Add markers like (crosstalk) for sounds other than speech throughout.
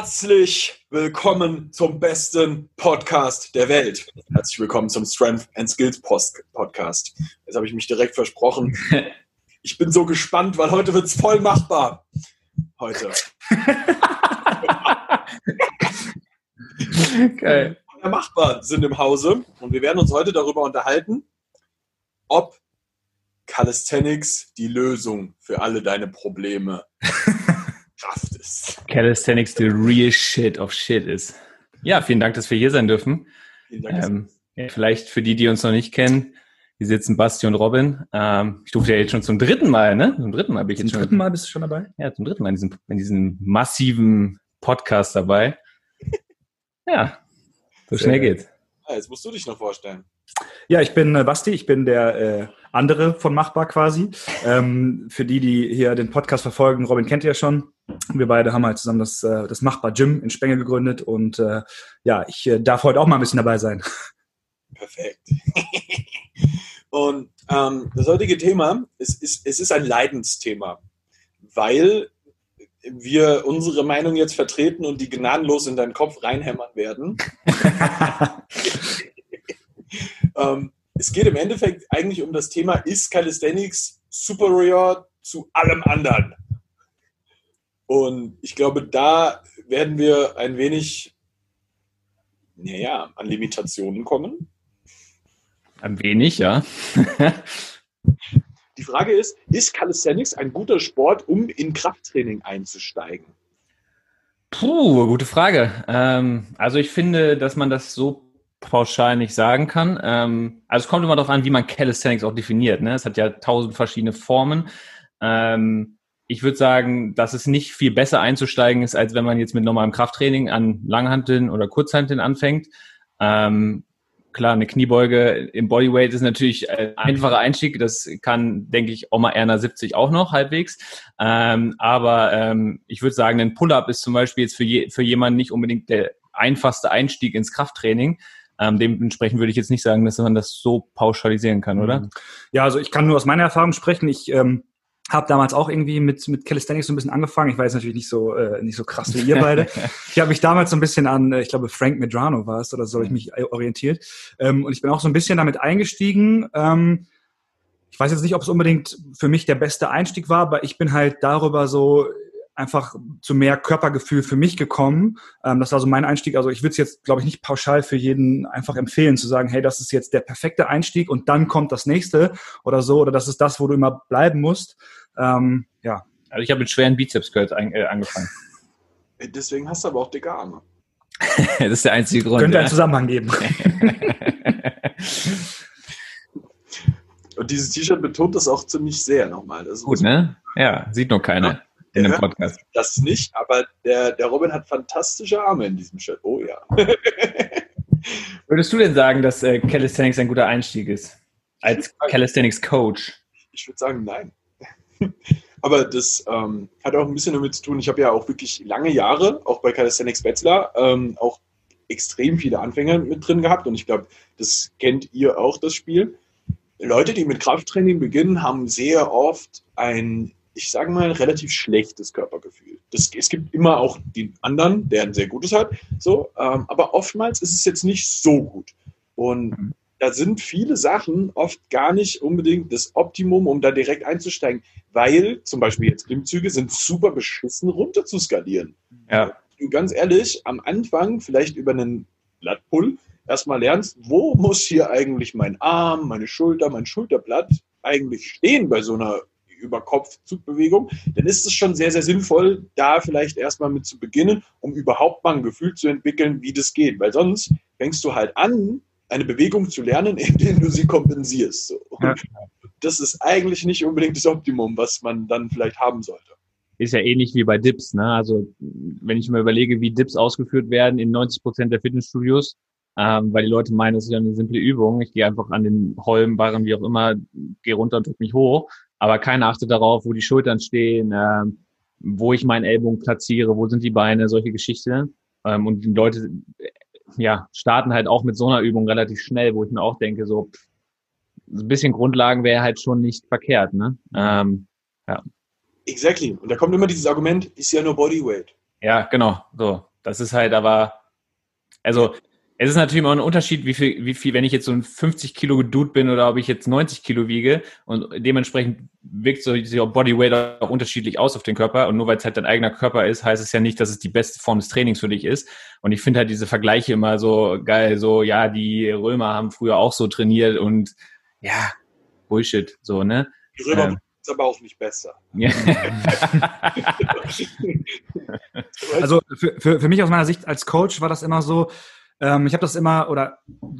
Herzlich willkommen zum besten Podcast der Welt. Herzlich willkommen zum Strength and Skills Post Podcast. Jetzt habe ich mich direkt versprochen. (laughs) Ich bin so gespannt, weil heute wird es voll machbar. Heute. Geil. Machbar sind im Hause und wir werden uns heute darüber unterhalten, ob Calisthenics die Lösung für alle deine Probleme Kraft ist. Calisthenics the real shit of shit ist. Ja, vielen Dank, dass wir hier sein dürfen. Vielen Dank. Ähm, ja, vielleicht für die, die uns noch nicht kennen, hier sitzen Basti und Robin. Ähm, ich durfte ja jetzt schon zum dritten Mal, ne? Zum dritten Mal bin ich zum jetzt schon. Zum dritten Mal bist du schon dabei? Ja, zum dritten Mal in diesem, in diesem massiven Podcast dabei. ja, so Sehr schnell geht's. Ja, jetzt musst du dich noch vorstellen. Ja, ich bin äh, Basti, ich bin der äh, andere von Machbar quasi. Ähm, für die, die hier den Podcast verfolgen, Robin kennt ihr ja schon. Wir beide haben halt zusammen das, äh, das Machbar Gym in Spenge gegründet und äh, ja, ich äh, darf heute auch mal ein bisschen dabei sein. Perfekt. (laughs) und ähm, das heutige Thema ist, ist, es ist ein Leidensthema, weil wir unsere Meinung jetzt vertreten und die gnadenlos in deinen Kopf reinhämmern werden. (laughs) ähm, es geht im Endeffekt eigentlich um das Thema, ist Calisthenics superior zu allem anderen? Und ich glaube, da werden wir ein wenig, naja, an Limitationen kommen. Ein wenig, ja. (laughs) Die Frage ist, ist Calisthenics ein guter Sport, um in Krafttraining einzusteigen? Puh, gute Frage. Ähm, also ich finde, dass man das so pauschal nicht sagen kann. Ähm, also es kommt immer darauf an, wie man Calisthenics auch definiert. Ne? Es hat ja tausend verschiedene Formen. Ähm, ich würde sagen, dass es nicht viel besser einzusteigen ist, als wenn man jetzt mit normalem Krafttraining an Langhanteln oder Kurzhanteln anfängt. Ähm, klar, eine Kniebeuge im Bodyweight ist natürlich ein einfacher Einstieg. Das kann, denke ich, Oma Erna 70 auch noch halbwegs. Ähm, aber ähm, ich würde sagen, ein Pull-up ist zum Beispiel jetzt für, je, für jemanden nicht unbedingt der einfachste Einstieg ins Krafttraining. Ähm, dementsprechend würde ich jetzt nicht sagen, dass man das so pauschalisieren kann, oder? Mhm. Ja, also ich kann nur aus meiner Erfahrung sprechen. Ich ähm, habe damals auch irgendwie mit, mit Calisthenics so ein bisschen angefangen. Ich jetzt natürlich nicht so, äh, nicht so krass wie ihr beide. (laughs) ich habe mich damals so ein bisschen an, äh, ich glaube, Frank Medrano war es, oder so habe ich mich orientiert. Ähm, und ich bin auch so ein bisschen damit eingestiegen. Ähm, ich weiß jetzt nicht, ob es unbedingt für mich der beste Einstieg war, aber ich bin halt darüber so einfach zu mehr Körpergefühl für mich gekommen. Ähm, das war so mein Einstieg. Also ich würde es jetzt, glaube ich, nicht pauschal für jeden einfach empfehlen, zu sagen, hey, das ist jetzt der perfekte Einstieg und dann kommt das nächste oder so, oder das ist das, wo du immer bleiben musst. Ähm, ja. Also ich habe mit schweren Bizeps-Curls an, äh, angefangen. Deswegen hast du aber auch dicke Arme. (laughs) das ist der einzige Grund. Könnte ja. einen Zusammenhang geben. (laughs) Und dieses T-Shirt betont das auch ziemlich sehr nochmal. Das Gut, ne? Ja, sieht nur keiner. Ja in dem Podcast. Das nicht, aber der, der Robin hat fantastische Arme in diesem Shirt. Oh ja. (laughs) Würdest du denn sagen, dass äh, Calisthenics ein guter Einstieg ist? Als Calisthenics Coach? Ich würde sagen, nein. (laughs) aber das ähm, hat auch ein bisschen damit zu tun. Ich habe ja auch wirklich lange Jahre, auch bei Calisthenics Bachelor, ähm, auch extrem viele Anfänger mit drin gehabt. Und ich glaube, das kennt ihr auch, das Spiel. Leute, die mit Krafttraining beginnen, haben sehr oft ein ich sage mal, relativ schlechtes Körpergefühl. Das, es gibt immer auch den anderen, der ein sehr gutes hat, so, ähm, aber oftmals ist es jetzt nicht so gut. Und mhm. da sind viele Sachen oft gar nicht unbedingt das Optimum, um da direkt einzusteigen, weil zum Beispiel jetzt Klimmzüge sind super beschissen runter zu skalieren. Ja. Du ganz ehrlich, am Anfang vielleicht über einen Blattpull erstmal lernst, wo muss hier eigentlich mein Arm, meine Schulter, mein Schulterblatt eigentlich stehen bei so einer über Kopf-Zugbewegung, dann ist es schon sehr, sehr sinnvoll, da vielleicht erstmal mit zu beginnen, um überhaupt mal ein Gefühl zu entwickeln, wie das geht. Weil sonst fängst du halt an, eine Bewegung zu lernen, indem du sie kompensierst. So. Ja. Das ist eigentlich nicht unbedingt das Optimum, was man dann vielleicht haben sollte. Ist ja ähnlich wie bei Dips. Ne? Also wenn ich mir überlege, wie Dips ausgeführt werden in 90 Prozent der Fitnessstudios, ähm, weil die Leute meinen, es ist ja eine simple Übung. Ich gehe einfach an den Holm, Barren, wie auch immer, gehe runter und drücke mich hoch aber keiner achtet darauf, wo die Schultern stehen, äh, wo ich meinen Ellbogen platziere, wo sind die Beine, solche Geschichten. Ähm, und die Leute ja, starten halt auch mit so einer Übung relativ schnell, wo ich mir auch denke, so pff, ein bisschen Grundlagen wäre halt schon nicht verkehrt. Ne? Ähm, ja. Exactly. Und da kommt immer dieses Argument, ist ja nur Bodyweight. Ja, genau. So. Das ist halt aber, also es ist natürlich immer ein Unterschied, wie viel, wie viel, wenn ich jetzt so ein 50 Kilo Dude bin oder ob ich jetzt 90 Kilo wiege und dementsprechend wirkt so dieser Bodyweight auch unterschiedlich aus auf den Körper und nur weil es halt dein eigener Körper ist, heißt es ja nicht, dass es die beste Form des Trainings für dich ist. Und ich finde halt diese Vergleiche immer so geil, so ja, die Römer haben früher auch so trainiert und ja, Bullshit, so, ne? Die Römer ähm, ist aber auch nicht besser. Ja. (laughs) also für, für, für mich aus meiner Sicht als Coach war das immer so, ähm, ich habe das immer oder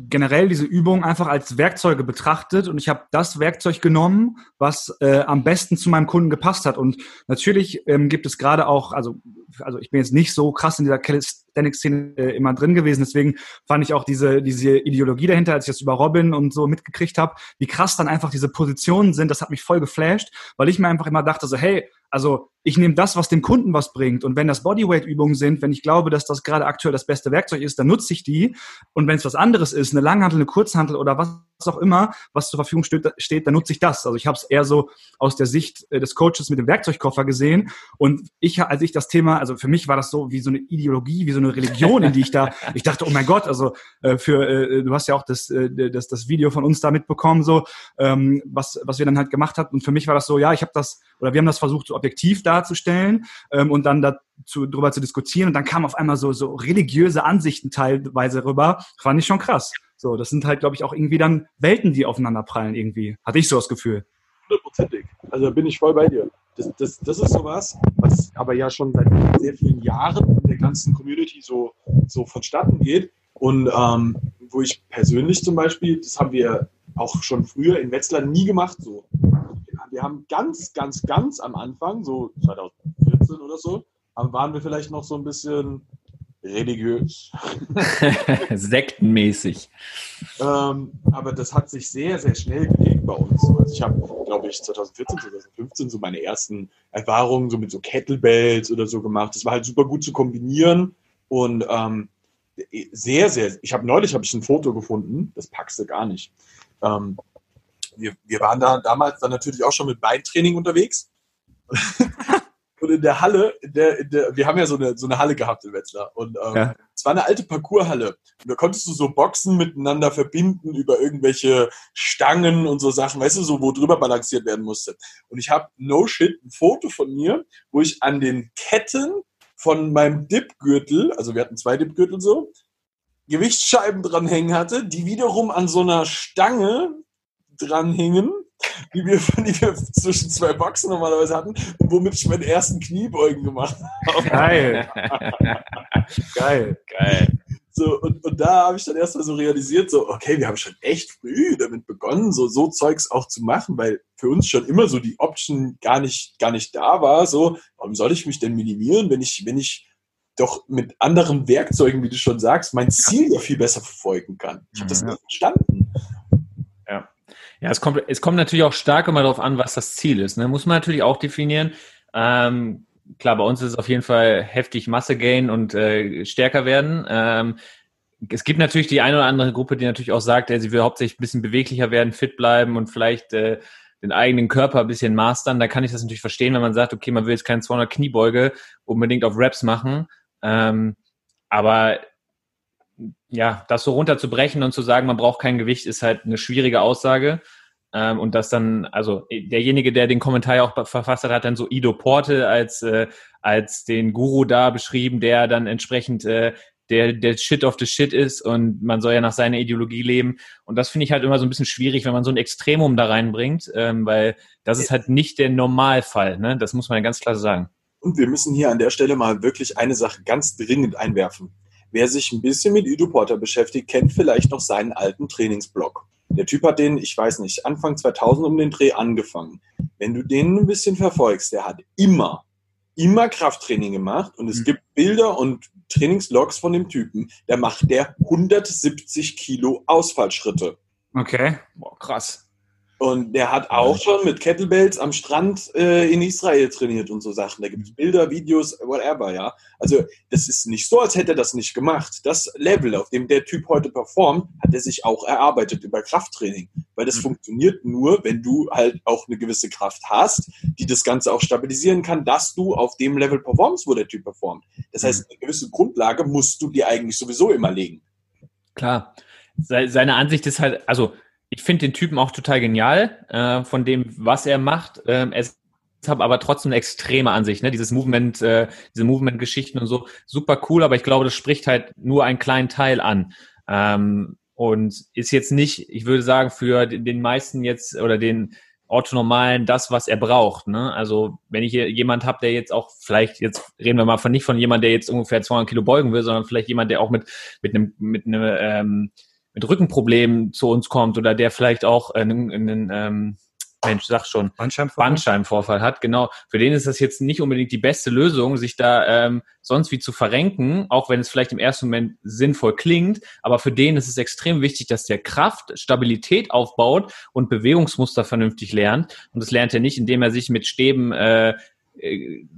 generell diese Übung einfach als Werkzeuge betrachtet und ich habe das Werkzeug genommen, was äh, am besten zu meinem Kunden gepasst hat. Und natürlich ähm, gibt es gerade auch, also, also ich bin jetzt nicht so krass in dieser Calisthenics-Szene äh, immer drin gewesen, deswegen fand ich auch diese, diese Ideologie dahinter, als ich das über Robin und so mitgekriegt habe, wie krass dann einfach diese Positionen sind, das hat mich voll geflasht, weil ich mir einfach immer dachte so, hey, also ich nehme das, was dem Kunden was bringt. Und wenn das Bodyweight-Übungen sind, wenn ich glaube, dass das gerade aktuell das beste Werkzeug ist, dann nutze ich die. Und wenn es was anderes ist, eine Langhantel, eine Kurzhantel oder was auch immer, was zur Verfügung steht, dann nutze ich das. Also ich habe es eher so aus der Sicht äh, des Coaches mit dem Werkzeugkoffer gesehen. Und ich, als ich das Thema, also für mich war das so wie so eine Ideologie, wie so eine Religion, in die ich da, (laughs) ich dachte, oh mein Gott, also äh, für, äh, du hast ja auch das, das, das Video von uns da mitbekommen, so, ähm, was, was wir dann halt gemacht hatten. Und für mich war das so, ja, ich habe das, oder wir haben das versucht, so objektiv darzustellen ähm, und dann dazu, drüber zu diskutieren. Und dann kamen auf einmal so, so religiöse Ansichten teilweise rüber. Fand ich schon krass. So, das sind halt, glaube ich, auch irgendwie dann Welten, die aufeinander prallen irgendwie. Hatte ich so das Gefühl. Hundertprozentig. Also da bin ich voll bei dir. Das, das, das ist sowas, was aber ja schon seit sehr vielen Jahren ganzen Community so, so vonstatten geht. Und ähm, wo ich persönlich zum Beispiel, das haben wir auch schon früher in Wetzlar nie gemacht so. Wir haben ganz, ganz, ganz am Anfang, so 2014 oder so, waren wir vielleicht noch so ein bisschen religiös. (laughs) Sektenmäßig. Ähm, aber das hat sich sehr, sehr schnell gelegt bei uns. Also ich habe, glaube ich, 2014, 2015 so meine ersten Erfahrungen so mit so Kettlebells oder so gemacht. Das war halt super gut zu kombinieren und ähm, sehr, sehr, ich habe neulich habe ich ein Foto gefunden, das packst du gar nicht. Ähm, wir, wir waren da damals dann natürlich auch schon mit Beintraining unterwegs. (laughs) Und in der Halle, in der, in der, wir haben ja so eine, so eine Halle gehabt in Wetzlar. Und ähm, ja. es war eine alte Parcourshalle. Und da konntest du so Boxen miteinander verbinden über irgendwelche Stangen und so Sachen, weißt du, so wo drüber balanciert werden musste. Und ich habe no shit ein Foto von mir, wo ich an den Ketten von meinem Dipgürtel, also wir hatten zwei Dipgürtel so, Gewichtsscheiben dranhängen hatte, die wiederum an so einer Stange dranhingen (laughs) die wir, (laughs) die wir zwischen zwei Boxen normalerweise hatten und womit ich meine ersten Kniebeugen gemacht habe. Geil. (laughs) Geil. Geil. So, und, und da habe ich dann erstmal so realisiert, so, okay, wir haben schon echt früh damit begonnen, so, so Zeugs auch zu machen, weil für uns schon immer so die Option gar nicht, gar nicht da war. So, warum soll ich mich denn minimieren, wenn ich, wenn ich doch mit anderen Werkzeugen, wie du schon sagst, mein Ziel ja viel besser verfolgen kann. Ich habe das nicht verstanden. Ja, es kommt, es kommt natürlich auch stark immer darauf an, was das Ziel ist. Ne? Muss man natürlich auch definieren. Ähm, klar, bei uns ist es auf jeden Fall heftig Masse gain und äh, stärker werden. Ähm, es gibt natürlich die eine oder andere Gruppe, die natürlich auch sagt, sie will hauptsächlich ein bisschen beweglicher werden, fit bleiben und vielleicht äh, den eigenen Körper ein bisschen mastern. Da kann ich das natürlich verstehen, wenn man sagt, okay, man will jetzt keine 200 Kniebeuge unbedingt auf Reps machen. Ähm, aber ja, das so runterzubrechen und zu sagen, man braucht kein Gewicht, ist halt eine schwierige Aussage. Ähm, und das dann, also derjenige, der den Kommentar auch verfasst hat, hat dann so Ido Porte als, äh, als den Guru da beschrieben, der dann entsprechend äh, der, der Shit of the Shit ist und man soll ja nach seiner Ideologie leben. Und das finde ich halt immer so ein bisschen schwierig, wenn man so ein Extremum da reinbringt, ähm, weil das ist halt nicht der Normalfall. Ne? Das muss man ja ganz klar sagen. Und wir müssen hier an der Stelle mal wirklich eine Sache ganz dringend einwerfen. Wer sich ein bisschen mit Ido Porter beschäftigt, kennt vielleicht noch seinen alten Trainingsblock. Der Typ hat den, ich weiß nicht, Anfang 2000 um den Dreh angefangen. Wenn du den ein bisschen verfolgst, der hat immer, immer Krafttraining gemacht und es mhm. gibt Bilder und Trainingslogs von dem Typen, der macht der 170 Kilo Ausfallschritte. Okay. Boah, krass. Und der hat auch schon mit Kettlebells am Strand äh, in Israel trainiert und so Sachen. Da gibt es Bilder, Videos, whatever, ja. Also das ist nicht so, als hätte er das nicht gemacht. Das Level, auf dem der Typ heute performt, hat er sich auch erarbeitet über Krafttraining. Weil das mhm. funktioniert nur, wenn du halt auch eine gewisse Kraft hast, die das Ganze auch stabilisieren kann, dass du auf dem Level performst, wo der Typ performt. Das heißt, mhm. eine gewisse Grundlage musst du dir eigentlich sowieso immer legen. Klar. Seine Ansicht ist halt, also ich finde den Typen auch total genial, äh, von dem, was er macht. Ähm, er habe aber trotzdem eine extreme Ansicht, ne? Dieses Movement, äh, diese Movement-Geschichten und so, super cool, aber ich glaube, das spricht halt nur einen kleinen Teil an. Ähm, und ist jetzt nicht, ich würde sagen, für den meisten jetzt oder den Orthonormalen das, was er braucht. Ne? Also wenn ich hier jemand habe, der jetzt auch vielleicht, jetzt reden wir mal von nicht von jemand, der jetzt ungefähr 200 Kilo beugen will, sondern vielleicht jemand, der auch mit mit einem mit einem ähm, mit Rückenproblemen zu uns kommt oder der vielleicht auch einen, einen ähm, Mensch, sag schon, Bandscheibenvorfall? Bandscheibenvorfall hat, genau. Für den ist das jetzt nicht unbedingt die beste Lösung, sich da ähm, sonst wie zu verrenken, auch wenn es vielleicht im ersten Moment sinnvoll klingt. Aber für den ist es extrem wichtig, dass der Kraft, Stabilität aufbaut und Bewegungsmuster vernünftig lernt. Und das lernt er nicht, indem er sich mit Stäben äh,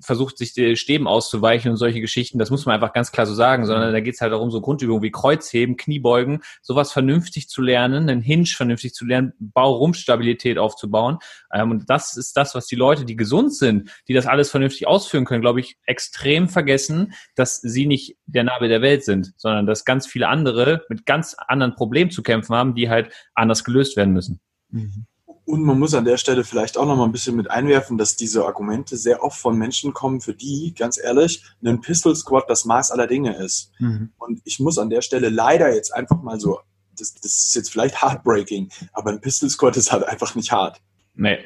versucht, sich die Stäben auszuweichen und solche Geschichten. Das muss man einfach ganz klar so sagen, sondern da geht es halt darum, so Grundübungen wie Kreuzheben, Kniebeugen, sowas vernünftig zu lernen, einen Hinge vernünftig zu lernen, Baurumpfstabilität aufzubauen. Ähm, und das ist das, was die Leute, die gesund sind, die das alles vernünftig ausführen können, glaube ich, extrem vergessen, dass sie nicht der Nabel der Welt sind, sondern dass ganz viele andere mit ganz anderen Problemen zu kämpfen haben, die halt anders gelöst werden müssen. Mhm. Und man muss an der Stelle vielleicht auch noch mal ein bisschen mit einwerfen, dass diese Argumente sehr oft von Menschen kommen, für die, ganz ehrlich, ein Pistol Squad das Maß aller Dinge ist. Mhm. Und ich muss an der Stelle leider jetzt einfach mal so, das, das ist jetzt vielleicht heartbreaking, aber ein Pistol Squad ist halt einfach nicht hart. Nee.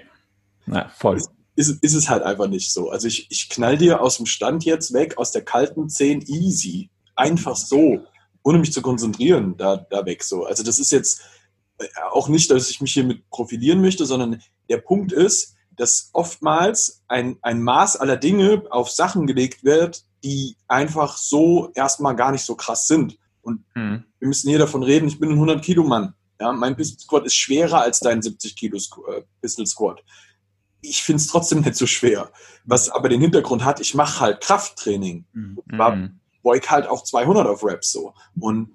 Na, voll. Ist, ist, ist es halt einfach nicht so. Also ich, ich knall dir aus dem Stand jetzt weg, aus der kalten 10 easy. Einfach so. Ohne mich zu konzentrieren, da, da weg so. Also das ist jetzt, auch nicht, dass ich mich hier mit profilieren möchte, sondern der Punkt ist, dass oftmals ein, ein Maß aller Dinge auf Sachen gelegt wird, die einfach so erstmal gar nicht so krass sind. Und mhm. wir müssen hier davon reden, ich bin ein 100 Kilo Mann. Ja, mein Pistol Squad ist schwerer als dein 70 Kilo äh, Pistol Squad. Ich finde es trotzdem nicht so schwer. Was aber den Hintergrund hat, ich mache halt Krafttraining. Mhm. War, beug halt auch 200 auf Reps so. Und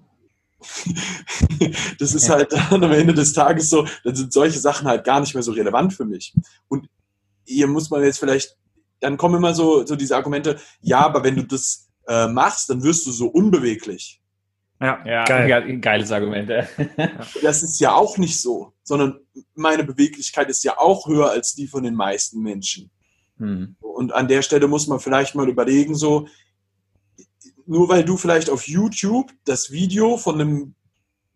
(laughs) das ist ja. halt dann am Ende des Tages so, dann sind solche Sachen halt gar nicht mehr so relevant für mich. Und hier muss man jetzt vielleicht, dann kommen immer so, so diese Argumente, ja, aber wenn du das äh, machst, dann wirst du so unbeweglich. Ja, ja geil. geiles Argument. Ja. (laughs) Das ist ja auch nicht so, sondern meine Beweglichkeit ist ja auch höher als die von den meisten Menschen. Hm. Und an der Stelle muss man vielleicht mal überlegen, so, nur weil du vielleicht auf YouTube das Video von einem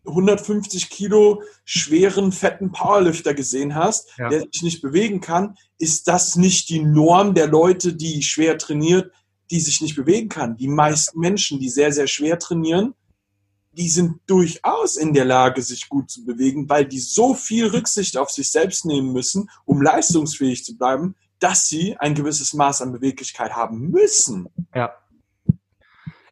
150 Kilo schweren, fetten Powerlifter gesehen hast, ja. der sich nicht bewegen kann, ist das nicht die Norm der Leute, die schwer trainiert, die sich nicht bewegen kann. Die meisten Menschen, die sehr, sehr schwer trainieren, die sind durchaus in der Lage, sich gut zu bewegen, weil die so viel Rücksicht auf sich selbst nehmen müssen, um leistungsfähig zu bleiben, dass sie ein gewisses Maß an Beweglichkeit haben müssen. Ja.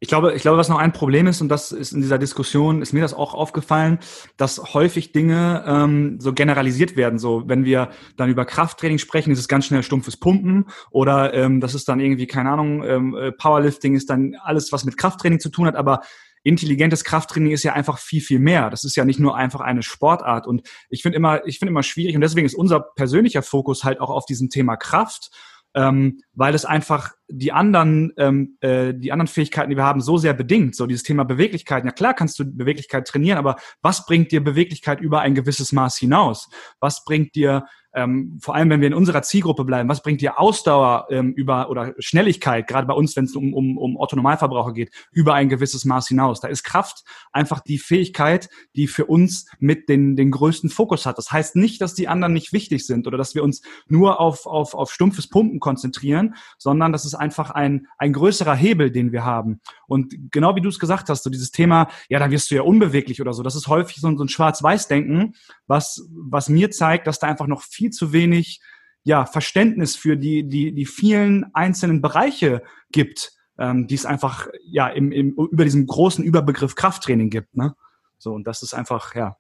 Ich glaube, ich glaube, was noch ein Problem ist, und das ist in dieser Diskussion, ist mir das auch aufgefallen, dass häufig Dinge ähm, so generalisiert werden. So, wenn wir dann über Krafttraining sprechen, ist es ganz schnell stumpfes Pumpen oder ähm, das ist dann irgendwie, keine Ahnung, ähm, äh, Powerlifting ist dann alles, was mit Krafttraining zu tun hat, aber intelligentes Krafttraining ist ja einfach viel, viel mehr. Das ist ja nicht nur einfach eine Sportart. Und ich finde immer, ich finde immer schwierig, und deswegen ist unser persönlicher Fokus halt auch auf diesem Thema Kraft ähm, weil es einfach die anderen, ähm, äh, die anderen Fähigkeiten, die wir haben, so sehr bedingt. So dieses Thema Beweglichkeit. Ja klar kannst du Beweglichkeit trainieren, aber was bringt dir Beweglichkeit über ein gewisses Maß hinaus? Was bringt dir ähm, vor allem wenn wir in unserer Zielgruppe bleiben, was bringt dir Ausdauer ähm, über oder Schnelligkeit, gerade bei uns, wenn es um, um, um Otto-Normalverbraucher geht, über ein gewisses Maß hinaus. Da ist Kraft einfach die Fähigkeit, die für uns mit den, den größten Fokus hat. Das heißt nicht, dass die anderen nicht wichtig sind oder dass wir uns nur auf, auf, auf stumpfes Pumpen konzentrieren, sondern das ist einfach ein, ein größerer Hebel, den wir haben. Und genau wie du es gesagt hast, so dieses Thema, ja, dann wirst du ja unbeweglich oder so, das ist häufig so, so ein Schwarz-Weiß-Denken, was, was mir zeigt, dass da einfach noch viel zu wenig ja, Verständnis für die, die, die vielen einzelnen Bereiche gibt, ähm, die es einfach ja im, im, über diesen großen Überbegriff Krafttraining gibt. Ne? So, und das ist einfach, ja,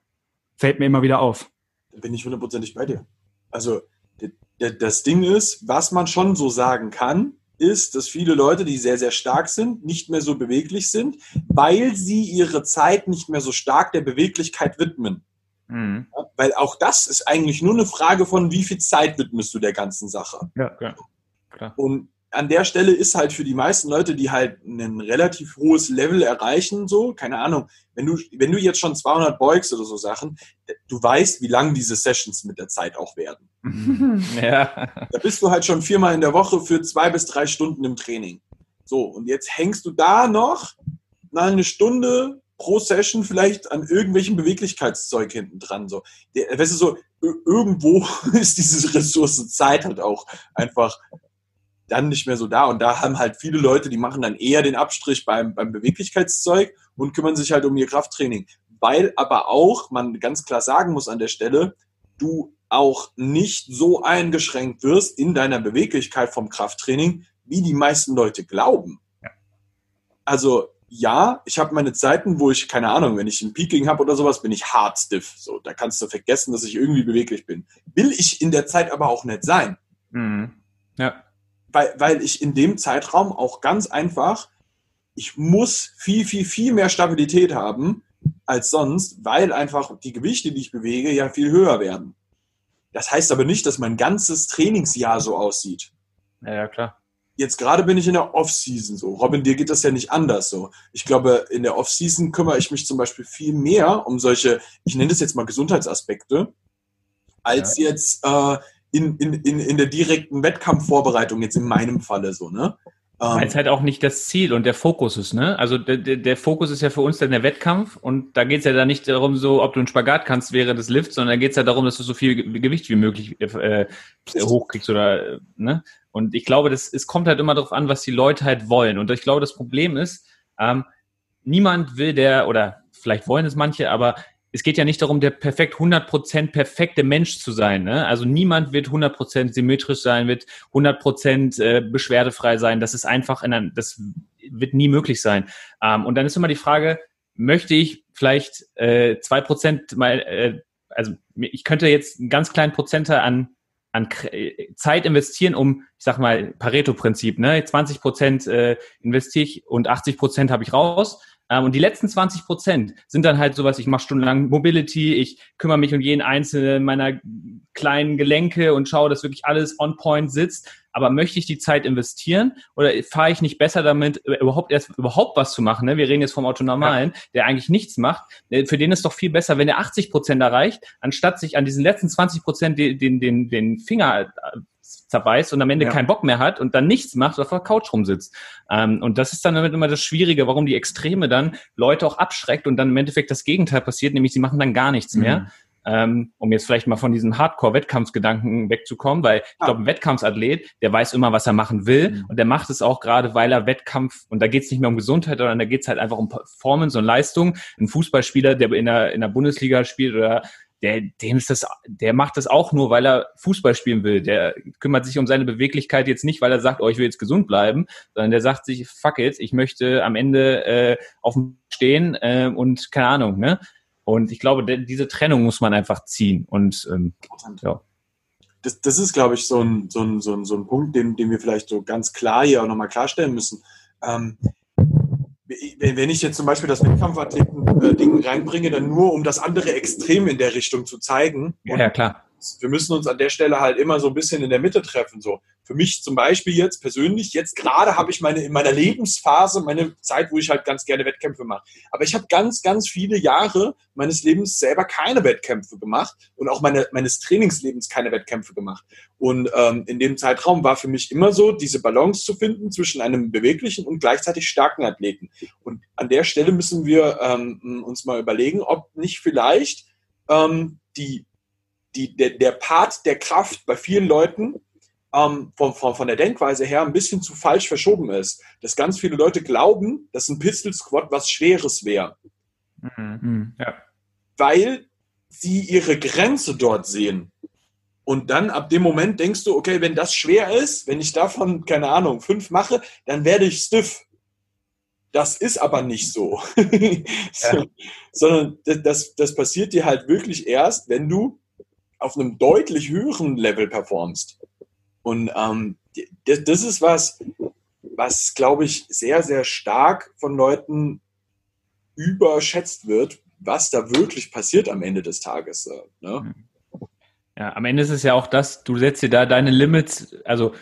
fällt mir immer wieder auf. Da bin ich hundertprozentig bei dir. Also das Ding ist, was man schon so sagen kann, ist, dass viele Leute, die sehr, sehr stark sind, nicht mehr so beweglich sind, weil sie ihre Zeit nicht mehr so stark der Beweglichkeit widmen. Mhm. Ja, weil auch das ist eigentlich nur eine Frage von, wie viel Zeit widmest du der ganzen Sache. Ja, ja. Klar. Und an der Stelle ist halt für die meisten Leute, die halt ein relativ hohes Level erreichen, so, keine Ahnung, wenn du, wenn du jetzt schon 200 beugst oder so Sachen, du weißt, wie lang diese Sessions mit der Zeit auch werden. (laughs) Ja. Da bist du halt schon viermal in der Woche für zwei bis drei Stunden im Training. So, und jetzt hängst du da noch na, eine Stunde pro Session vielleicht an irgendwelchen Beweglichkeitszeug hinten dran. So. Der, weißt du, so, irgendwo (laughs) ist diese Ressource Zeit halt auch einfach dann nicht mehr so da. Und da haben halt viele Leute, die machen dann eher den Abstrich beim, beim Beweglichkeitszeug und kümmern sich halt um ihr Krafttraining. Weil aber auch, man ganz klar sagen muss an der Stelle, du auch nicht so eingeschränkt wirst in deiner Beweglichkeit vom Krafttraining, wie die meisten Leute glauben. Ja. Also ja, ich habe meine Zeiten, wo ich, keine Ahnung, wenn ich ein Peaking habe oder sowas, bin ich hart stiff. So, da kannst du vergessen, dass ich irgendwie beweglich bin. Will ich in der Zeit aber auch nicht sein. Mhm. Ja weil, weil ich in dem Zeitraum auch ganz einfach, ich muss viel, viel, viel mehr Stabilität haben als sonst, weil einfach die Gewichte, die ich bewege, ja viel höher werden. Das heißt aber nicht, dass mein ganzes Trainingsjahr so aussieht. Ja, ja klar. Jetzt gerade bin ich in der Off-Season so. Robin, dir geht das ja nicht anders so. Ich glaube, in der Off-Season kümmere ich mich zum Beispiel viel mehr um solche, ich nenne das jetzt mal Gesundheitsaspekte, als ja. jetzt äh, in, in, in, in der direkten Wettkampfvorbereitung, jetzt in meinem Falle so, ne? Ähm, Weil es halt auch nicht das Ziel und der Fokus ist, ne? Also der, der Fokus ist ja für uns dann der Wettkampf und da geht es ja dann nicht darum, so ob du einen Spagat kannst während des Lifts, sondern da geht es ja darum, dass du so viel Gewicht wie möglich äh, hochkriegst oder ne? Und ich glaube, das, es kommt halt immer darauf an, was die Leute halt wollen. Und ich glaube, das Problem ist, ähm, niemand will der, oder vielleicht wollen es manche, aber es geht ja nicht darum, der perfekt 100% perfekte Mensch zu sein. Ne? Also niemand wird 100% symmetrisch sein, wird 100% äh, beschwerdefrei sein. Das ist einfach, in ein, das wird nie möglich sein. Ähm, und dann ist immer die Frage, möchte ich vielleicht äh, 2% mal, äh, also ich könnte jetzt einen ganz kleinen Prozenter an an Zeit investieren, um, ich sag mal, Pareto-Prinzip, ne? 20 Prozent äh, investiere ich und 80 Prozent habe ich raus. Ähm, und die letzten 20 Prozent sind dann halt sowas, ich mache stundenlang Mobility, ich kümmere mich um jeden einzelnen meiner kleinen Gelenke und schaue, dass wirklich alles on point sitzt. Aber möchte ich die Zeit investieren oder fahre ich nicht besser damit, überhaupt erst überhaupt was zu machen? Ne? Wir reden jetzt vom Autonormalen, ja. der eigentlich nichts macht. Äh, für den ist doch viel besser, wenn er 80 Prozent erreicht, anstatt sich an diesen letzten 20 Prozent den, den, den, den Finger äh, zerbeißt und am Ende ja. keinen Bock mehr hat und dann nichts macht oder auf der Couch rumsitzt. Ähm, und das ist dann damit immer das Schwierige, warum die Extreme dann Leute auch abschreckt und dann im Endeffekt das Gegenteil passiert, nämlich sie machen dann gar nichts mehr. Mhm. Ähm, um jetzt vielleicht mal von diesem Hardcore-Wettkampfgedanken wegzukommen, weil ich ah. glaube, ein Wettkampfathlet, der weiß immer, was er machen will mhm. und der macht es auch gerade, weil er Wettkampf, und da geht es nicht mehr um Gesundheit, sondern da geht es halt einfach um Performance und Leistung. Ein Fußballspieler, der in der, in der Bundesliga spielt oder der, dem ist das, der macht das auch nur, weil er Fußball spielen will. Der kümmert sich um seine Beweglichkeit jetzt nicht, weil er sagt, oh, ich will jetzt gesund bleiben, sondern der sagt sich, fuck it, ich möchte am Ende äh, auf dem stehen äh, und keine Ahnung, ne? Und ich glaube, diese Trennung muss man einfach ziehen. Und ähm, ja. Das, das ist, glaube ich, so ein, so, ein, so, ein, so ein Punkt, den, den wir vielleicht so ganz klar hier auch nochmal klarstellen müssen. Ähm, wenn ich jetzt zum Beispiel das Wettkampfathleten-Ding reinbringe, dann nur um das andere Extrem in der Richtung zu zeigen. Ja, ja, klar. Wir müssen uns an der Stelle halt immer so ein bisschen in der Mitte treffen. So für mich zum Beispiel jetzt persönlich, jetzt gerade habe ich meine in meiner Lebensphase, meine Zeit, wo ich halt ganz gerne Wettkämpfe mache. Aber ich habe ganz, ganz viele Jahre meines Lebens selber keine Wettkämpfe gemacht und auch meine, meines Trainingslebens keine Wettkämpfe gemacht. Und ähm, in dem Zeitraum war für mich immer so, diese Balance zu finden zwischen einem beweglichen und gleichzeitig starken Athleten. Und an der Stelle müssen wir ähm, uns mal überlegen, ob nicht vielleicht ähm, die, die, der, der Part der Kraft bei vielen Leuten ähm, von, von, von der Denkweise her ein bisschen zu falsch verschoben ist. Dass ganz viele Leute glauben, dass ein Pistol Squat was Schweres wäre. Mhm. mhm. Ja. Weil sie ihre Grenze dort sehen. Und dann ab dem Moment denkst du, okay, wenn das schwer ist, wenn ich davon, keine Ahnung, fünf mache, dann werde ich stiff. Das ist aber nicht so. (laughs) ja. Sondern das, das passiert dir halt wirklich erst, wenn du auf einem deutlich höheren Level performst. Und ähm, das, das ist was, was, glaube ich, sehr, sehr stark von Leuten überschätzt wird, was da wirklich passiert am Ende des Tages. Äh, ne? Ja, am Ende ist es ja auch das, du setzt dir da deine Limits, also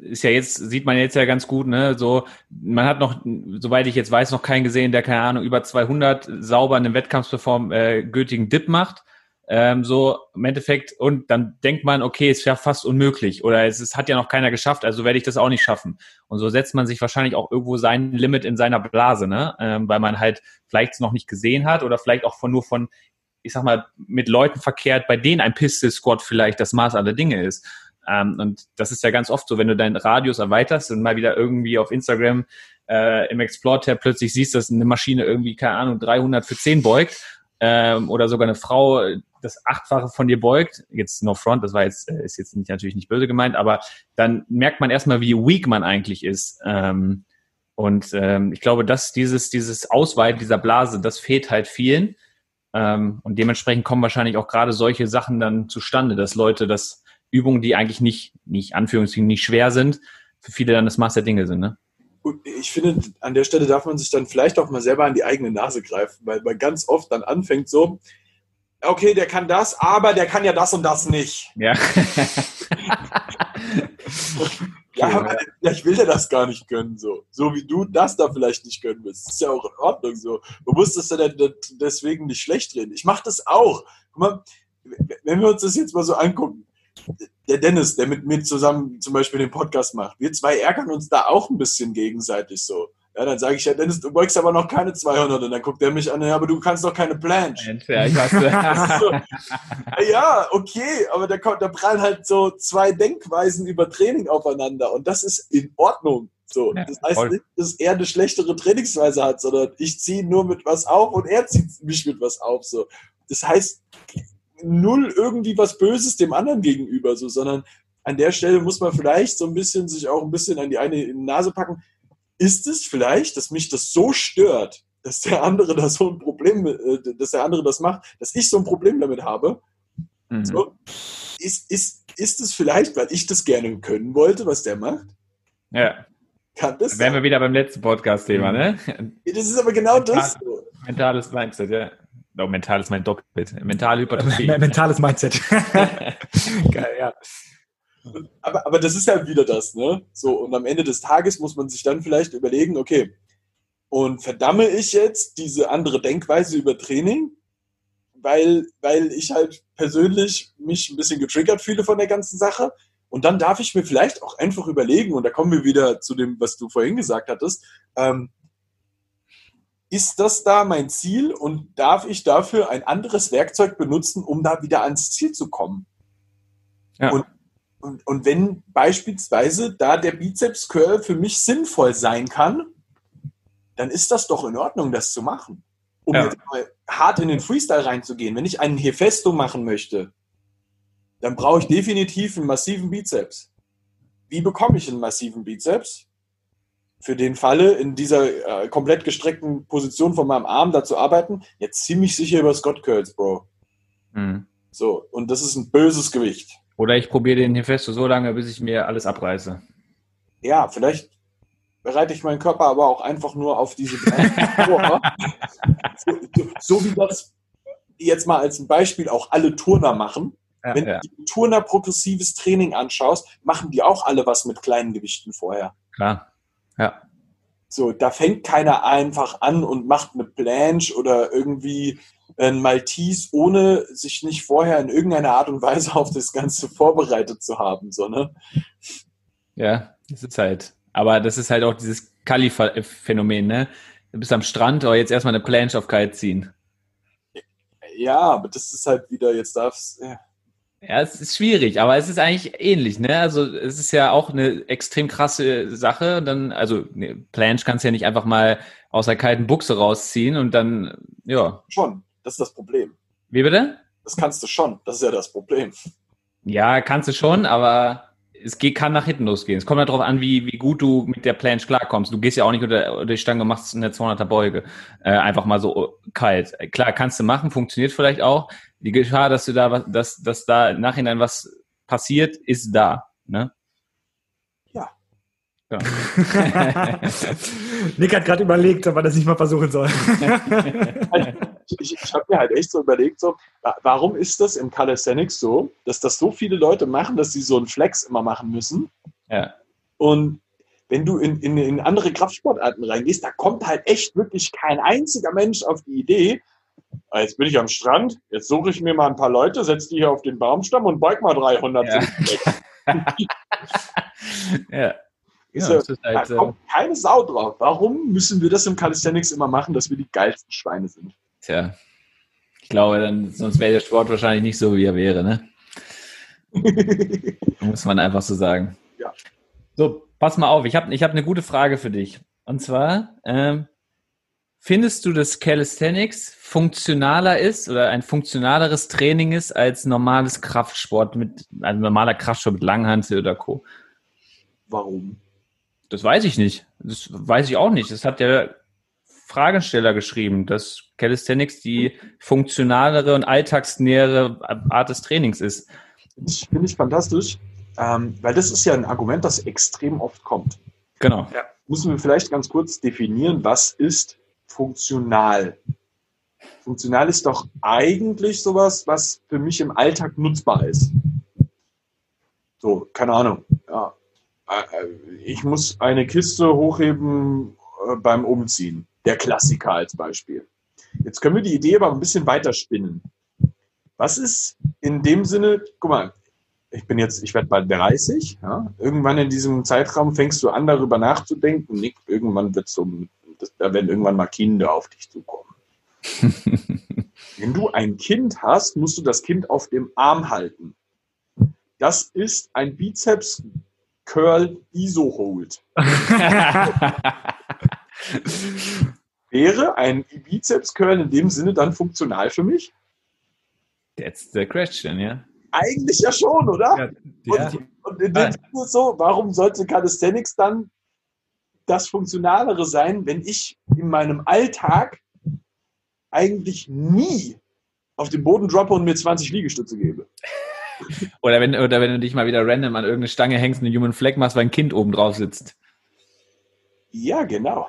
ist ja jetzt, sieht man jetzt ja ganz gut, ne, so, man hat noch, soweit ich jetzt weiß, noch keinen gesehen, der, keine Ahnung, über 200 sauber in einem Wettkampfsperform äh, gültigen Dip macht, ähm, so im Endeffekt, und dann denkt man, okay, ist ja fast unmöglich, oder es, es hat ja noch keiner geschafft, also werde ich das auch nicht schaffen. Und so setzt man sich wahrscheinlich auch irgendwo sein Limit in seiner Blase, ne, ähm, weil man halt vielleicht es noch nicht gesehen hat, oder vielleicht auch von nur von, ich sag mal, mit Leuten verkehrt, bei denen ein Pistol Squad vielleicht das Maß aller Dinge ist. Ähm, und das ist ja ganz oft so, wenn du deinen Radius erweiterst und mal wieder irgendwie auf Instagram äh, im Explore-Tab plötzlich siehst, dass eine Maschine irgendwie, keine Ahnung, 300 für 10 beugt ähm, oder sogar eine Frau das Achtfache von dir beugt, jetzt no front, das war jetzt, äh, ist jetzt nicht, natürlich nicht böse gemeint, aber dann merkt man erstmal, wie weak man eigentlich ist. Ähm, und ähm, ich glaube, dass dieses, dieses Ausweiten dieser Blase, das fehlt halt vielen. Ähm, und dementsprechend kommen wahrscheinlich auch gerade solche Sachen dann zustande, dass Leute das Übungen, die eigentlich nicht, nicht Anführungszeichen, nicht schwer sind, für viele dann das Maß der Dinge sind. Ne? Und ich finde, an der Stelle darf man sich dann vielleicht auch mal selber an die eigene Nase greifen, weil man ganz oft dann anfängt so, okay, der kann das, aber der kann ja das und das nicht. Ja. (laughs) ja, aber, ich will dir das gar nicht gönnen, so. So wie du das da vielleicht nicht gönnen willst. ist ja auch in Ordnung so. Du musst das ja deswegen nicht schlecht reden. Ich mache das auch. Guck mal, wenn wir uns das jetzt mal so angucken, der Dennis, der mit mir zusammen zum Beispiel den Podcast macht, wir zwei ärgern uns da auch ein bisschen gegenseitig so. Ja, dann sage ich ja, Dennis, du beugst aber noch keine 200. Und dann guckt er mich an, ja, aber du kannst doch keine Planche. Ja, (laughs) so, ja, okay, aber da, kommt, da prallen halt so zwei Denkweisen über Training aufeinander. Und das ist in Ordnung. So, ja, das heißt voll. nicht, dass er eine schlechtere Trainingsweise hat, sondern ich ziehe nur mit was auf und er zieht mich mit was auf. So. Das heißt, null irgendwie was Böses dem anderen gegenüber, so, sondern an der Stelle muss man vielleicht so ein bisschen sich auch ein bisschen an die eine Nase packen. Ist es vielleicht, dass mich das so stört, dass der andere da so ein Problem, äh, dass der andere das macht, dass ich so ein Problem damit habe? Mhm. So, ist, ist, ist es vielleicht, weil ich das gerne können wollte, was der macht? Ja. Kann das Wären wir wieder beim letzten Podcast-Thema, ne? Das ist aber genau Mental, das. Mentales Mindset, ja. Oh, mental ist mein Doppelbild. Mentale Hypertrophie. (laughs) Mentales Mindset. (laughs) Geil, ja. Aber, aber das ist ja wieder das, ne? So, und am Ende des Tages muss man sich dann vielleicht überlegen, okay, und verdamme ich jetzt diese andere Denkweise über Training, weil, weil ich halt persönlich mich ein bisschen getriggert fühle von der ganzen Sache. Und dann darf ich mir vielleicht auch einfach überlegen, und da kommen wir wieder zu dem, was du vorhin gesagt hattest, ähm, ist das da mein Ziel und darf ich dafür ein anderes Werkzeug benutzen, um da wieder ans Ziel zu kommen? Ja. Und, und, und wenn beispielsweise da der Bizeps Curl für mich sinnvoll sein kann, dann ist das doch in Ordnung, das zu machen. Um ja. jetzt mal hart in den Freestyle reinzugehen. Wenn ich einen Hefesto machen möchte, dann brauche ich definitiv einen massiven Bizeps. Wie bekomme ich einen massiven Bizeps? für den Falle, in dieser äh, komplett gestreckten Position von meinem Arm da zu arbeiten, jetzt ziemlich sicher über Scott Curls, Bro. Mhm. So, und das ist ein böses Gewicht. Oder ich probiere den hier fest so lange, bis ich mir alles abreiße. Ja, vielleicht bereite ich meinen Körper aber auch einfach nur auf diese vor. (laughs) so, so, wie das jetzt mal als ein Beispiel auch alle Turner machen. Ja, Wenn ja. du Turner progressives Training anschaust, machen die auch alle was mit kleinen Gewichten vorher. Klar. Ja. So, da fängt keiner einfach an und macht eine Planche oder irgendwie ein Maltese, ohne sich nicht vorher in irgendeiner Art und Weise auf das Ganze vorbereitet zu haben, so, ne? Ja, das ist halt. Aber das ist halt auch dieses Kali-Phänomen, ne? Du bist am Strand, aber jetzt erstmal eine Planche auf Kite ziehen. Ja, aber das ist halt wieder, jetzt darfst, ja. Ja, es ist schwierig, aber es ist eigentlich ähnlich, ne? Also es ist ja auch eine extrem krasse Sache. Dann, also ne, Planche kannst du ja nicht einfach mal aus der kalten Buchse rausziehen und dann, ja. Schon, das ist das Problem. Wie bitte? Das kannst du schon, das ist ja das Problem. Ja, kannst du schon, aber es geht, kann nach hinten losgehen. Es kommt halt darauf an, wie, wie gut du mit der Planche klarkommst. Du gehst ja auch nicht unter, unter die Stange und machst eine 200er Beuge. Äh, einfach mal so kalt. Klar, kannst du machen, funktioniert vielleicht auch. die Gefahr, dass du da was, dass, dass da im Nachhinein was passiert, ist da. Ne? Ja. ja. (laughs) Nick hat gerade überlegt, ob er das nicht mal versuchen soll. (laughs) ich ich habe mir halt echt so überlegt, so, wa- warum ist das im Calisthenics so, dass das so viele Leute machen, dass sie so einen Flex immer machen müssen? ja. Und wenn du in, in, in andere Kraftsportarten reingehst, da kommt halt echt wirklich kein einziger Mensch auf die Idee, "Ah, jetzt bin ich am Strand, jetzt suche ich mir mal ein paar Leute, setze die hier auf den Baumstamm und beug mal 300 Ja. (laughs) ja. Ist Ja, ist Da halt, äh, kommt keine Sau drauf. Warum müssen wir das im Calisthenics immer machen, dass wir die geilsten Schweine sind? Tja. Ich glaube, dann, sonst wäre der Sport wahrscheinlich nicht so, wie er wäre, ne? (laughs) Muss man einfach so sagen. Ja. So, pass mal auf, ich habe ich hab eine gute Frage für dich. Und zwar, ähm, findest du, dass Calisthenics funktionaler ist oder ein funktionaleres Training ist als normales Kraftsport mit, ein normaler Kraftsport mit Langhantel oder Co.? Warum? Das weiß ich nicht. Das weiß ich auch nicht. Das hat der Fragesteller geschrieben, dass Calisthenics die funktionalere und alltagsnähere Art des Trainings ist. Das finde ich fantastisch, ähm, weil das ist ja ein Argument, das extrem oft kommt. Genau. Müssen wir vielleicht ganz kurz definieren, was ist funktional? Funktional ist doch eigentlich sowas, was für mich im Alltag nutzbar ist. So, keine Ahnung. Ja. Äh, äh, Ich muss eine Kiste hochheben äh, beim Umziehen. Der Klassiker als Beispiel. Jetzt können wir die Idee aber ein bisschen weiter spinnen. Was ist in dem Sinne, guck mal, ich bin jetzt, ich werde bald 30, ja, irgendwann in diesem Zeitraum fängst du an, darüber nachzudenken, Nick, irgendwann wird so, da werden irgendwann mal Kinder auf dich zukommen. (laughs) Wenn du ein Kind hast, musst du das Kind auf dem Arm halten. Das ist ein Bizeps Curl ISO Hold. (laughs) (laughs) Wäre ein Bizeps Curl in dem Sinne dann funktional für mich? That's the question, ja. Eigentlich ja schon, oder? Ja, Und, und in dem Ah. Sinne so, warum sollte Calisthenics dann das Funktionalere sein, wenn ich in meinem Alltag eigentlich nie auf den Boden droppe und mir 20 Liegestütze gebe? (laughs) Oder wenn, oder wenn du dich mal wieder random an irgendeine Stange hängst und einen Human Flag machst, weil ein Kind oben drauf sitzt. Ja, genau.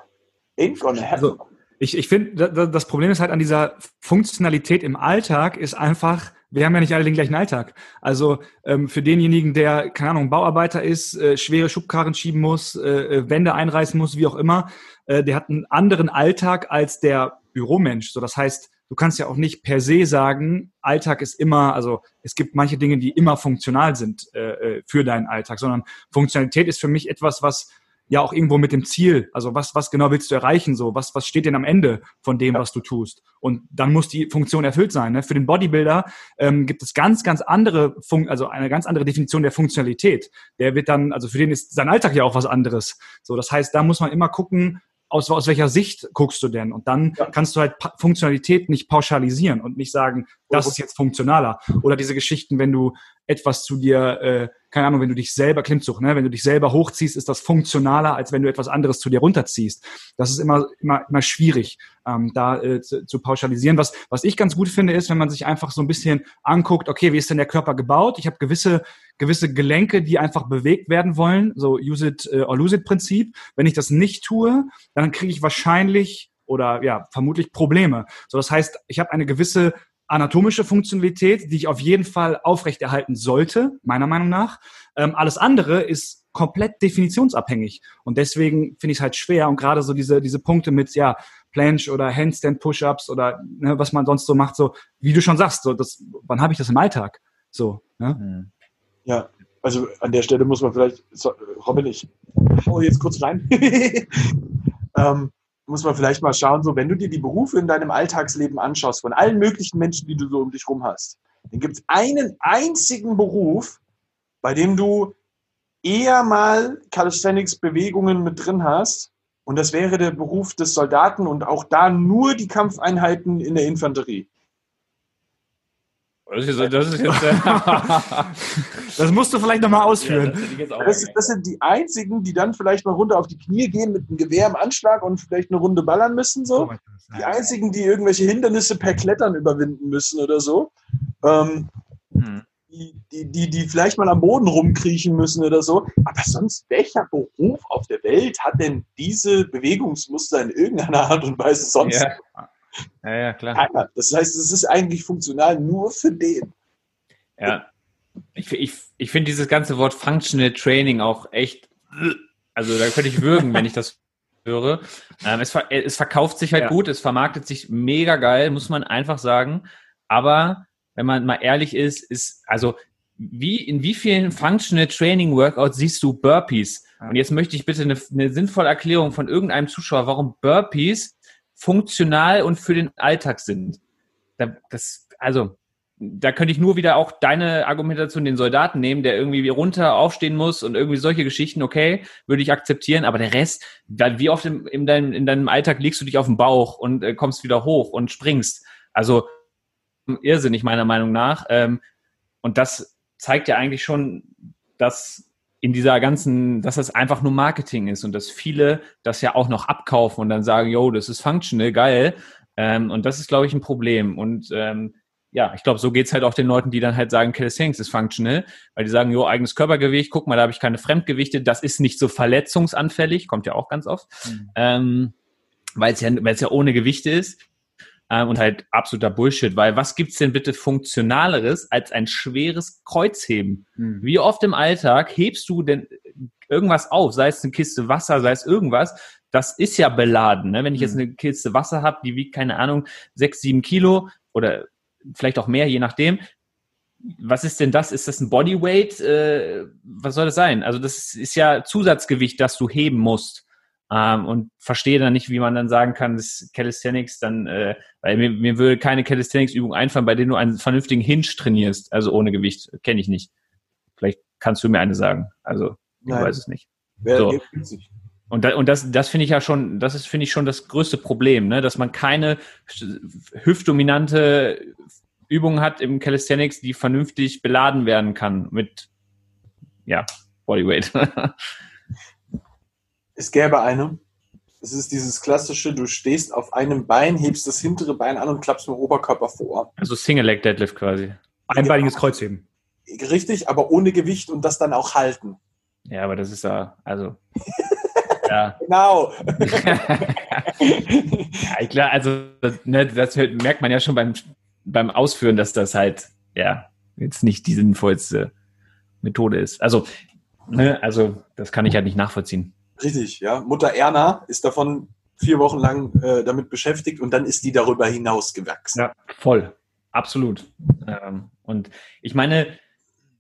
Ain't gonna happen. Also, Ich, ich finde, da- das Problem ist halt an dieser Funktionalität im Alltag ist einfach, wir haben ja nicht alle den gleichen Alltag. Also ähm, für denjenigen, der, keine Ahnung, Bauarbeiter ist, äh, schwere Schubkarren schieben muss, äh, äh, Wände einreißen muss, wie auch immer, äh, der hat einen anderen Alltag als der Büromensch. So, das heißt, du kannst ja auch nicht per se sagen, Alltag ist immer, also es gibt manche Dinge, die immer funktional sind äh, äh, für deinen Alltag, sondern Funktionalität ist für mich etwas, was ja auch irgendwo mit dem Ziel, also was, was genau willst du erreichen, so, was, was steht denn am Ende von dem, was du tust? Und dann muss die Funktion erfüllt sein. Ne? Für den Bodybuilder ähm, gibt es ganz, ganz andere, Fun also eine ganz andere Definition der Funktionalität. Der wird dann, also für den ist sein Alltag ja auch was anderes. So, das heißt, da muss man immer gucken, aus, aus welcher Sicht guckst du denn? Und dann Ja. kannst du halt Pa- Funktionalität nicht pauschalisieren und nicht sagen, das ist jetzt funktionaler. Oder diese Geschichten, wenn du etwas zu dir, äh, keine Ahnung, wenn du dich selber, Klimmzug, ne, wenn du dich selber hochziehst, ist das funktionaler, als wenn du etwas anderes zu dir runterziehst. Das ist immer, immer, immer schwierig, ähm, da äh, zu, zu pauschalisieren. Was, was ich ganz gut finde, ist, wenn man sich einfach so ein bisschen anguckt, okay, wie ist denn der Körper gebaut? Ich habe gewisse, gewisse Gelenke, die einfach bewegt werden wollen, so use it äh, or lose it Prinzip. Wenn ich das nicht tue, dann kriege ich wahrscheinlich oder ja, vermutlich Probleme. So, das heißt, ich habe eine gewisse anatomische Funktionalität, die ich auf jeden Fall aufrechterhalten sollte, meiner Meinung nach. Ähm, alles andere ist komplett definitionsabhängig. Und deswegen finde ich es halt schwer. Und gerade so diese, diese Punkte mit, ja, Planche oder Handstand Push-Ups oder ne, was man sonst so macht, so, wie du schon sagst, so, das, wann habe ich das im Alltag? So, ne? Hm. Ja, also an der Stelle muss man vielleicht, so, Robin, ich hau jetzt kurz rein. (laughs) ähm, muss man vielleicht mal schauen, so wenn du dir die Berufe in deinem Alltagsleben anschaust, von allen möglichen Menschen, die du so um dich rum hast, dann gibt es einen einzigen Beruf, bei dem du eher mal Calisthenics-Bewegungen mit drin hast. Und das wäre der Beruf des Soldaten und auch da nur die Kampfeinheiten in der Infanterie. Das ist, das ist jetzt. (laughs) Das musst du vielleicht nochmal ausführen. Ja, das, das, das, sind die einzigen, die dann vielleicht mal runter auf die Knie gehen mit einem Gewehr im Anschlag und vielleicht eine Runde ballern müssen. So. Die einzigen, die irgendwelche Hindernisse per Klettern überwinden müssen oder so. Ähm, hm. die, die, die, die vielleicht mal am Boden rumkriechen müssen oder so. Aber sonst, welcher Beruf auf der Welt hat denn diese Bewegungsmuster in irgendeiner Art und Weise sonst? Ja. Ja, ja, klar. Keiner. Das heißt, es ist eigentlich funktional nur für den. Ja. Ich, ich, ich finde dieses ganze Wort Functional Training auch echt, also da könnte ich würgen, wenn ich das höre. Ähm, es, es, verkauft sich halt ja. gut, es vermarktet sich mega geil, muss man einfach sagen. Aber wenn man mal ehrlich ist, ist, also wie, in wie vielen Functional Training Workouts siehst du Burpees? Und jetzt möchte ich bitte eine, eine sinnvolle Erklärung von irgendeinem Zuschauer, warum Burpees funktional und für den Alltag sind. das, also, da könnte ich nur wieder auch deine Argumentation den Soldaten nehmen, der irgendwie runter aufstehen muss und irgendwie solche Geschichten, okay, würde ich akzeptieren, aber der Rest, wie oft in, in, deinem, in deinem Alltag legst du dich auf den Bauch und äh, kommst wieder hoch und springst? Also irrsinnig meiner Meinung nach. Ähm, und das zeigt ja eigentlich schon, dass in dieser ganzen, dass das einfach nur Marketing ist und dass viele das ja auch noch abkaufen und dann sagen, yo, das ist functional, geil. Ähm, und das ist, glaube ich, ein Problem. Und ähm, ja, ich glaube, so geht's halt auch den Leuten, die dann halt sagen, Calisthenics ist functional, weil die sagen, jo, eigenes Körpergewicht, guck mal, da habe ich keine Fremdgewichte, das ist nicht so verletzungsanfällig, kommt ja auch ganz oft, mhm. ähm, weil es ja, es ja ohne Gewichte ist und halt absoluter Bullshit, weil was gibt's denn bitte funktionaleres als ein schweres Kreuzheben? Mhm. Wie oft im Alltag hebst du denn irgendwas auf, sei es eine Kiste Wasser, sei es irgendwas, das ist ja beladen. Ne? Wenn ich jetzt mhm. eine Kiste Wasser habe, die wiegt, keine Ahnung, sechs, sieben Kilo oder vielleicht auch mehr, je nachdem. Was ist denn das? Ist das ein Bodyweight? Äh, was soll das sein? Also das ist ja Zusatzgewicht, das du heben musst ähm, und verstehe dann nicht, wie man dann sagen kann, das Calisthenics dann, äh, weil mir, mir würde keine Calisthenics-Übung einfallen, bei der du einen vernünftigen Hinge trainierst, also ohne Gewicht, kenne ich nicht. Vielleicht kannst du mir eine sagen. Also, ich Nein. weiß es nicht. Wer so. Und, da, und das, das finde ich ja schon, das ist, finde ich, schon das größte Problem, ne? dass man keine hüftdominante Übung hat im Calisthenics, die vernünftig beladen werden kann mit, ja, Bodyweight. (laughs) Es gäbe eine. Es ist dieses klassische, du stehst auf einem Bein, hebst das hintere Bein an und klappst mit dem Oberkörper vor. Also Single Leg Deadlift quasi. Einbeiniges Kreuzheben. Richtig, aber ohne Gewicht und das dann auch halten. Ja, aber das ist ja, also. (laughs) ja. Genau. (laughs) ja, klar, also ne, das merkt man ja schon beim, beim Ausführen, dass das halt, ja, jetzt nicht die sinnvollste Methode ist. Also, ne, also das kann ich halt nicht nachvollziehen. Richtig, ja. Mutter Erna ist davon vier Wochen lang äh, damit beschäftigt und dann ist die darüber hinaus gewachsen. Ja, voll. Absolut. Ähm, und ich meine,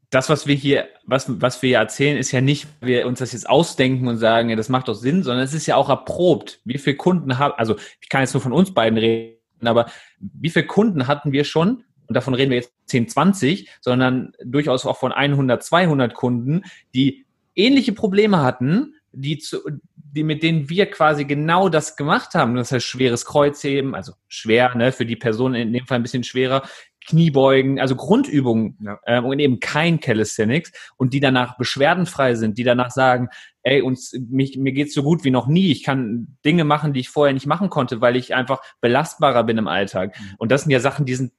das, was wir hier, was, was wir erzählen, ist ja nicht, wir uns das jetzt ausdenken und sagen, ja, das macht doch Sinn, sondern es ist ja auch erprobt. Wie viele Kunden haben, also ich kann jetzt nur von uns beiden reden, aber wie viele Kunden hatten wir schon, und davon reden wir jetzt 10, 20, sondern durchaus auch von 100, 200 Kunden, die ähnliche Probleme hatten, die, zu, die mit denen wir quasi genau das gemacht haben. Das heißt schweres Kreuzheben, also schwer, ne, für die Person in dem Fall ein bisschen schwerer, Kniebeugen, also Grundübungen ja. ähm, und eben kein Calisthenics und die danach beschwerdenfrei sind, die danach sagen, ey, uns, mich, mir geht's so gut wie noch nie. Ich kann Dinge machen, die ich vorher nicht machen konnte, weil ich einfach belastbarer bin im Alltag. Mhm. Und das sind ja Sachen, die sind,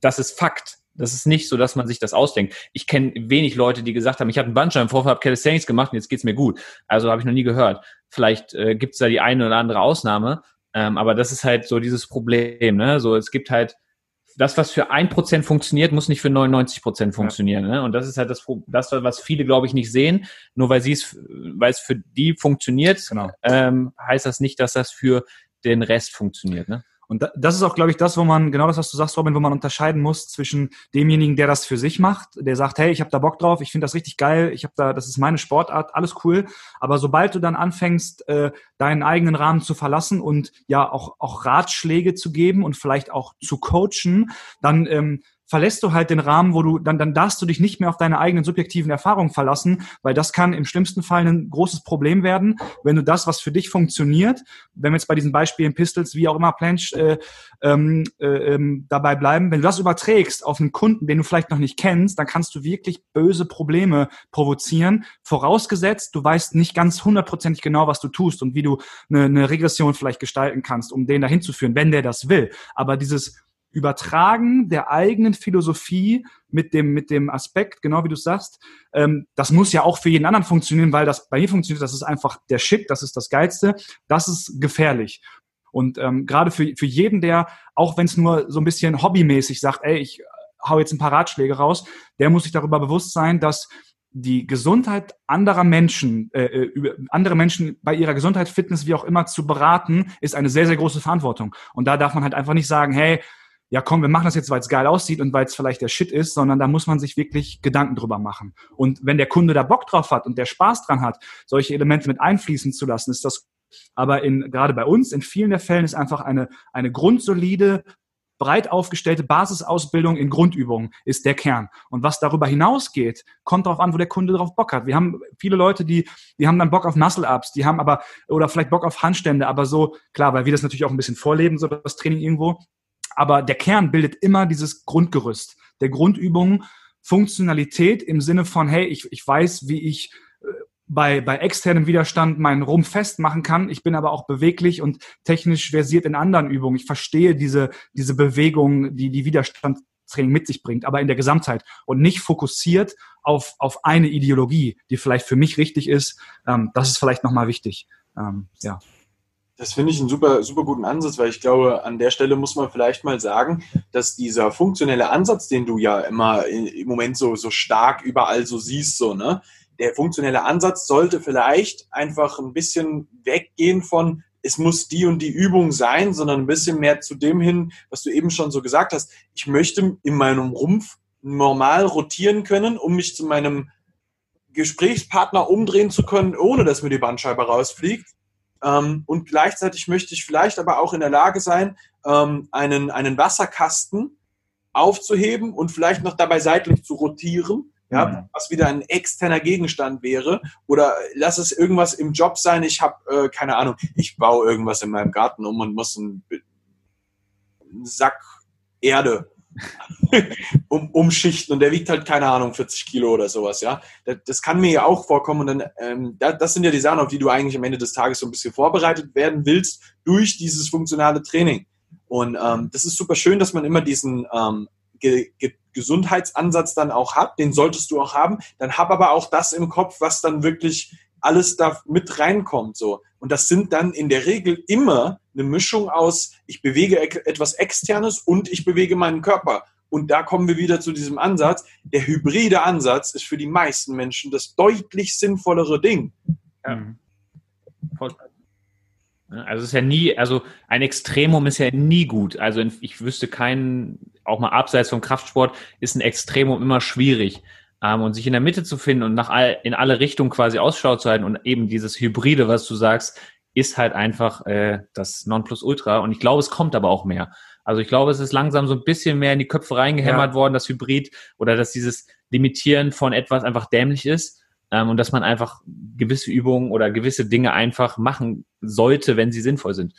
das ist Fakt. Das ist nicht so, dass man sich das ausdenkt. Ich kenne wenig Leute, die gesagt haben, ich habe einen Bandscheibenvorfall, habe Calisthenics gemacht und jetzt geht's mir gut. Also habe ich noch nie gehört. Vielleicht äh, gibt es da die eine oder andere Ausnahme, ähm, aber das ist halt so dieses Problem. Ne? So, es gibt halt das, was für ein Prozent funktioniert, muss nicht für 99 Prozent funktionieren. Ne? Und das ist halt das, das, was viele, glaube ich, nicht sehen. Nur weil sie es, weil es für die funktioniert, genau. ähm, heißt das nicht, dass das für den Rest funktioniert. Ne? Und das ist auch, glaube ich, das, wo man, genau das, was du sagst, Robin, wo man unterscheiden muss zwischen demjenigen, der das für sich macht, der sagt, hey, ich habe da Bock drauf, ich finde das richtig geil, ich habe da, das ist meine Sportart, alles cool. Aber sobald du dann anfängst, äh, deinen eigenen Rahmen zu verlassen und ja auch, auch Ratschläge zu geben und vielleicht auch zu coachen, dann ähm, verlässt du halt den Rahmen, wo du, dann, dann darfst du dich nicht mehr auf deine eigenen subjektiven Erfahrungen verlassen, weil das kann im schlimmsten Fall ein großes Problem werden, wenn du das, was für dich funktioniert, wenn wir jetzt bei diesen Beispielen Pistols, wie auch immer, Planch, äh, ähm, äh, ähm, dabei bleiben, wenn du das überträgst auf einen Kunden, den du vielleicht noch nicht kennst, dann kannst du wirklich böse Probleme provozieren, vorausgesetzt, du weißt nicht ganz hundertprozentig genau, was du tust und wie du eine, eine Regression vielleicht gestalten kannst, um den dahin zu führen, wenn der das will. Aber dieses Übertragen der eigenen Philosophie mit dem, mit dem Aspekt, genau wie du sagst, ähm, das muss ja auch für jeden anderen funktionieren, weil das bei mir funktioniert, das ist einfach der Shit, das ist das Geilste, das ist gefährlich. Und ähm, gerade für, für jeden, der, auch wenn es nur so ein bisschen hobbymäßig sagt, ey, ich hau jetzt ein paar Ratschläge raus, der muss sich darüber bewusst sein, dass die Gesundheit anderer Menschen, äh, äh andere Menschen bei ihrer Gesundheit, Fitness, wie auch immer zu beraten, ist eine sehr, sehr große Verantwortung. Und da darf man halt einfach nicht sagen, hey, ja komm, wir machen das jetzt, weil es geil aussieht und weil es vielleicht der Shit ist, sondern da muss man sich wirklich Gedanken drüber machen. Und wenn der Kunde da Bock drauf hat und der Spaß dran hat, solche Elemente mit einfließen zu lassen, ist das aber in, gerade bei uns, in vielen der Fällen ist einfach eine, eine grundsolide, breit aufgestellte Basisausbildung in Grundübungen ist der Kern. Und was darüber hinausgeht, kommt darauf an, wo der Kunde drauf Bock hat. Wir haben viele Leute, die, die haben dann Bock auf Muscle-Ups, die haben aber, oder vielleicht Bock auf Handstände, aber so, klar, weil wir das natürlich auch ein bisschen vorleben, so das Training irgendwo. Aber der Kern bildet immer dieses Grundgerüst der Grundübungen, Funktionalität im Sinne von, hey, ich, ich weiß, wie ich äh, bei, bei externem Widerstand meinen Rumpf festmachen kann. Ich bin aber auch beweglich und technisch versiert in anderen Übungen. Ich verstehe diese, diese Bewegung, die die Widerstandstraining mit sich bringt, aber in der Gesamtheit und nicht fokussiert auf, auf eine Ideologie, die vielleicht für mich richtig ist. Ähm, das ist vielleicht nochmal wichtig. Ähm, ja. Das finde ich einen super, super guten Ansatz, weil ich glaube, an der Stelle muss man vielleicht mal sagen, dass dieser funktionelle Ansatz, den du ja immer im Moment so, so stark überall so siehst, so, ne, der funktionelle Ansatz sollte vielleicht einfach ein bisschen weggehen von, es muss die und die Übung sein, sondern ein bisschen mehr zu dem hin, was du eben schon so gesagt hast. Ich möchte in meinem Rumpf normal rotieren können, um mich zu meinem Gesprächspartner umdrehen zu können, ohne dass mir die Bandscheibe rausfliegt. Ähm, und gleichzeitig möchte ich vielleicht aber auch in der Lage sein, ähm, einen, einen Wasserkasten aufzuheben und vielleicht noch dabei seitlich zu rotieren, ja, mhm. was wieder ein externer Gegenstand wäre. Oder lass es irgendwas im Job sein. Ich habe, äh, keine Ahnung, ich baue irgendwas in meinem Garten um und muss einen, einen Sack Erde (laughs) um, umschichten und der wiegt halt, keine Ahnung, 40 Kilo oder sowas, ja. Das, das kann mir ja auch vorkommen und dann, ähm, das, das sind ja die Sachen, auf die du eigentlich am Ende des Tages so ein bisschen vorbereitet werden willst durch dieses funktionale Training. Und ähm, das ist super schön, dass man immer diesen ähm, Ge Ge Gesundheitsansatz dann auch hat. Den solltest du auch haben. Dann hab aber auch das im Kopf, was dann wirklich alles da mit reinkommt. So. Und das sind dann in der Regel immer eine Mischung aus, ich bewege etwas Externes und ich bewege meinen Körper. Und da kommen wir wieder zu diesem Ansatz. Der hybride Ansatz ist für die meisten Menschen das deutlich sinnvollere Ding. Ja. Mhm. Also es ist ja nie, also ein Extremum ist ja nie gut. Also ich wüsste keinen, auch mal abseits vom Kraftsport, ist ein Extremum immer schwierig. Ähm, und sich in der Mitte zu finden und nach all, in alle Richtungen quasi Ausschau zu halten und eben dieses Hybride, was du sagst, ist halt einfach äh, das Nonplusultra. Und ich glaube, es kommt aber auch mehr. Also ich glaube, es ist langsam so ein bisschen mehr in die Köpfe reingehämmert ja. worden, das Hybrid oder dass dieses Limitieren von etwas einfach dämlich ist ähm, und dass man einfach gewisse Übungen oder gewisse Dinge einfach machen sollte, wenn sie sinnvoll sind.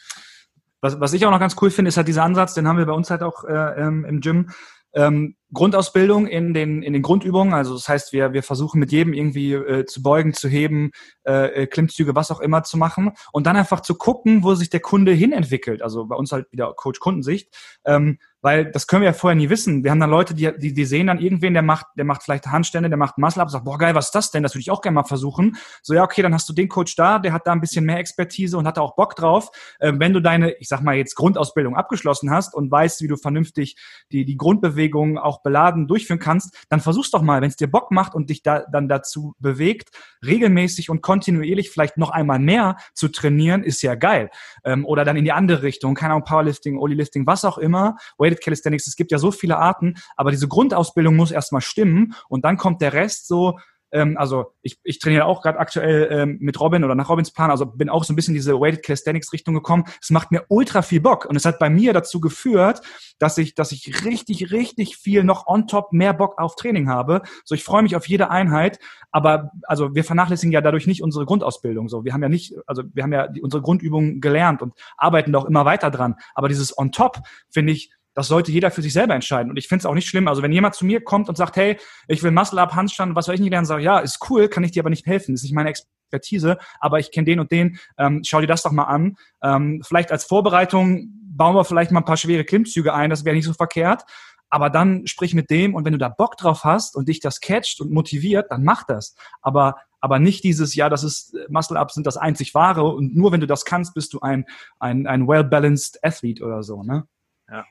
Was, was ich auch noch ganz cool finde, ist halt dieser Ansatz, den haben wir bei uns halt auch äh, ähm, im Gym, ähm, Grundausbildung in den, in den Grundübungen. Also das heißt, wir, wir versuchen mit jedem irgendwie äh, zu beugen, zu heben, äh, äh, Klimmzüge, was auch immer zu machen und dann einfach zu gucken, wo sich der Kunde hin entwickelt. Also bei uns halt wieder Coach-Kundensicht. Ähm, weil das können wir ja vorher nie wissen. Wir haben dann Leute, die, die, die sehen dann irgendwen, der macht, der macht vielleicht Handstände, der macht Muscle-Up, sagt, boah, geil, was ist das denn? Das würde ich auch gerne mal versuchen. So, ja, okay, dann hast du den Coach da, der hat da ein bisschen mehr Expertise und hat da auch Bock drauf. Ähm, wenn du deine, ich sag mal jetzt Grundausbildung abgeschlossen hast und weißt, wie du vernünftig die, die Grundbewegungen auch beladen durchführen kannst, dann versuch's doch mal, wenn es dir Bock macht und dich da dann dazu bewegt, regelmäßig und kontinuierlich vielleicht noch einmal mehr zu trainieren, ist ja geil. Ähm, oder dann in die andere Richtung, keine Ahnung, Powerlifting, Olilifting, was auch immer, Weighted Calisthenics, es gibt ja so viele Arten, aber diese Grundausbildung muss erstmal stimmen und dann kommt der Rest so, ähm, also ich, ich trainiere auch gerade aktuell ähm, mit Robin oder nach Robins Plan, also bin auch so ein bisschen diese Weighted Calisthenics Richtung gekommen. Es macht mir ultra viel Bock und es hat bei mir dazu geführt, dass ich, dass ich richtig, richtig viel noch on top mehr Bock auf Training habe. So, ich freue mich auf jede Einheit, aber also wir vernachlässigen ja dadurch nicht unsere Grundausbildung. So, wir haben ja nicht, also wir haben ja die, unsere Grundübungen gelernt und arbeiten doch immer weiter dran. Aber dieses on top finde ich das sollte jeder für sich selber entscheiden. Und ich finde es auch nicht schlimm. Also wenn jemand zu mir kommt und sagt, hey, ich will Muscle-Up, Handstand, was soll ich nicht lernen, sage ja, ist cool, kann ich dir aber nicht helfen. Ist nicht meine Expertise, aber ich kenne den und den. Ähm, schau dir das doch mal an. Ähm, vielleicht als Vorbereitung bauen wir vielleicht mal ein paar schwere Klimmzüge ein, das wäre nicht so verkehrt. Aber dann sprich mit dem und wenn du da Bock drauf hast und dich das catcht und motiviert, dann mach das. Aber aber nicht dieses, ja, das ist Muscle-Ups sind das einzig wahre und nur wenn du das kannst, bist du ein, ein, ein well-balanced Athlete oder so, ne? Ja.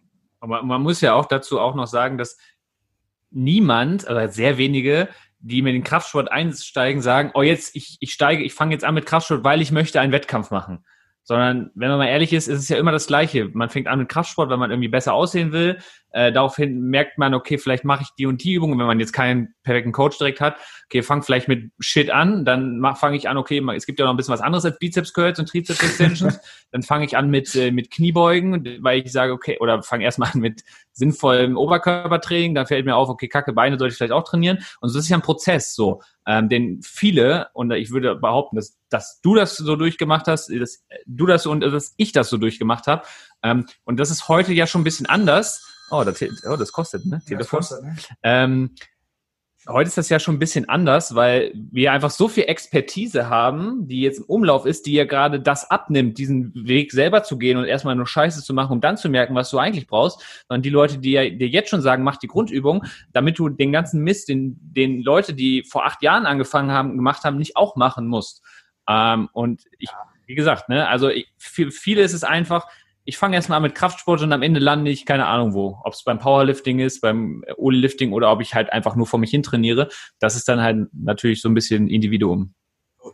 Aber man muss ja auch dazu auch noch sagen, dass niemand, oder sehr wenige, die mit den Kraftsport einsteigen, sagen, oh jetzt, ich, ich steige, ich fange jetzt an mit Kraftsport, weil ich möchte einen Wettkampf machen. Sondern, wenn man mal ehrlich ist, ist es ja immer das Gleiche. Man fängt an mit Kraftsport, weil man irgendwie besser aussehen will. Äh, daraufhin merkt man, okay, vielleicht mache ich die und die Übungen, wenn man jetzt keinen perfekten Coach direkt hat. Okay, fang vielleicht mit Shit an, dann fange ich an, okay, es gibt ja noch ein bisschen was anderes als Bizeps Curls und Trizeps Extensions. (laughs) dann fange ich an mit, äh, mit Kniebeugen, weil ich sage, okay, oder fange erstmal an mit sinnvollem Oberkörpertraining, dann fällt mir auf, okay, kacke, Beine sollte ich vielleicht auch trainieren. Und so ist ja ein Prozess so, ähm, den viele, und ich würde behaupten, dass, dass du das so durchgemacht hast, dass du das und dass ich das so durchgemacht habe. Ähm, und das ist heute ja schon ein bisschen anders Oh, das, oh, das kostet, ne? Telefon. Ja, kostet, ne? Ähm, heute ist das ja schon ein bisschen anders, weil wir einfach so viel Expertise haben, die jetzt im Umlauf ist, die ja gerade das abnimmt, diesen Weg selber zu gehen und erstmal nur Scheiße zu machen, um dann zu merken, was du eigentlich brauchst. Sondern die Leute, die ja dir jetzt schon sagen, mach die Grundübung, damit du den ganzen Mist, den, den Leute, die vor acht Jahren angefangen haben, gemacht haben, nicht auch machen musst. Ähm, und ich, wie gesagt, ne, also ich, für viele ist es einfach, ich fange erstmal an mit Kraftsport und am Ende lande ich keine Ahnung wo. Ob es beim Powerlifting ist, beim Oli-Lifting oder ob ich halt einfach nur vor mich hin trainiere. Das ist dann halt natürlich so ein bisschen Individuum.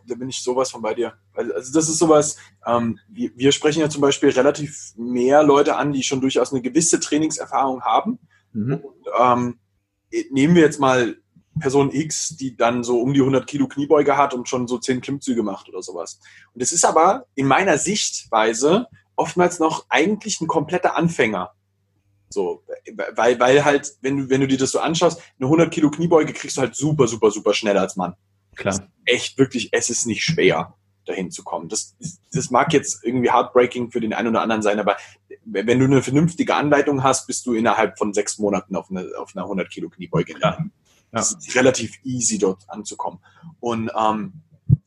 Da bin ich sowas von bei dir. Also das ist sowas, ähm, wir, wir, sprechen ja zum Beispiel relativ mehr Leute an, die schon durchaus eine gewisse Trainingserfahrung haben. Mhm. Und, ähm, nehmen wir jetzt mal Person X, die dann so um die 100 Kilo Kniebeuge hat und schon so 10 Klimmzüge macht oder sowas. Und es ist aber in meiner Sichtweise oftmals noch eigentlich ein kompletter Anfänger. So, weil, weil halt, wenn du, wenn du dir das so anschaust, eine 100 Kilo Kniebeuge kriegst du halt super, super, super schnell als Mann. Klar. echt wirklich, es ist nicht schwer, dahin zu kommen. Das, das mag jetzt irgendwie heartbreaking für den einen oder anderen sein, aber wenn du eine vernünftige Anleitung hast, bist du innerhalb von sechs Monaten auf, eine, auf einer 100 Kilo Kniebeuge. Ja. ja. Das ist relativ easy, dort anzukommen. Und ähm,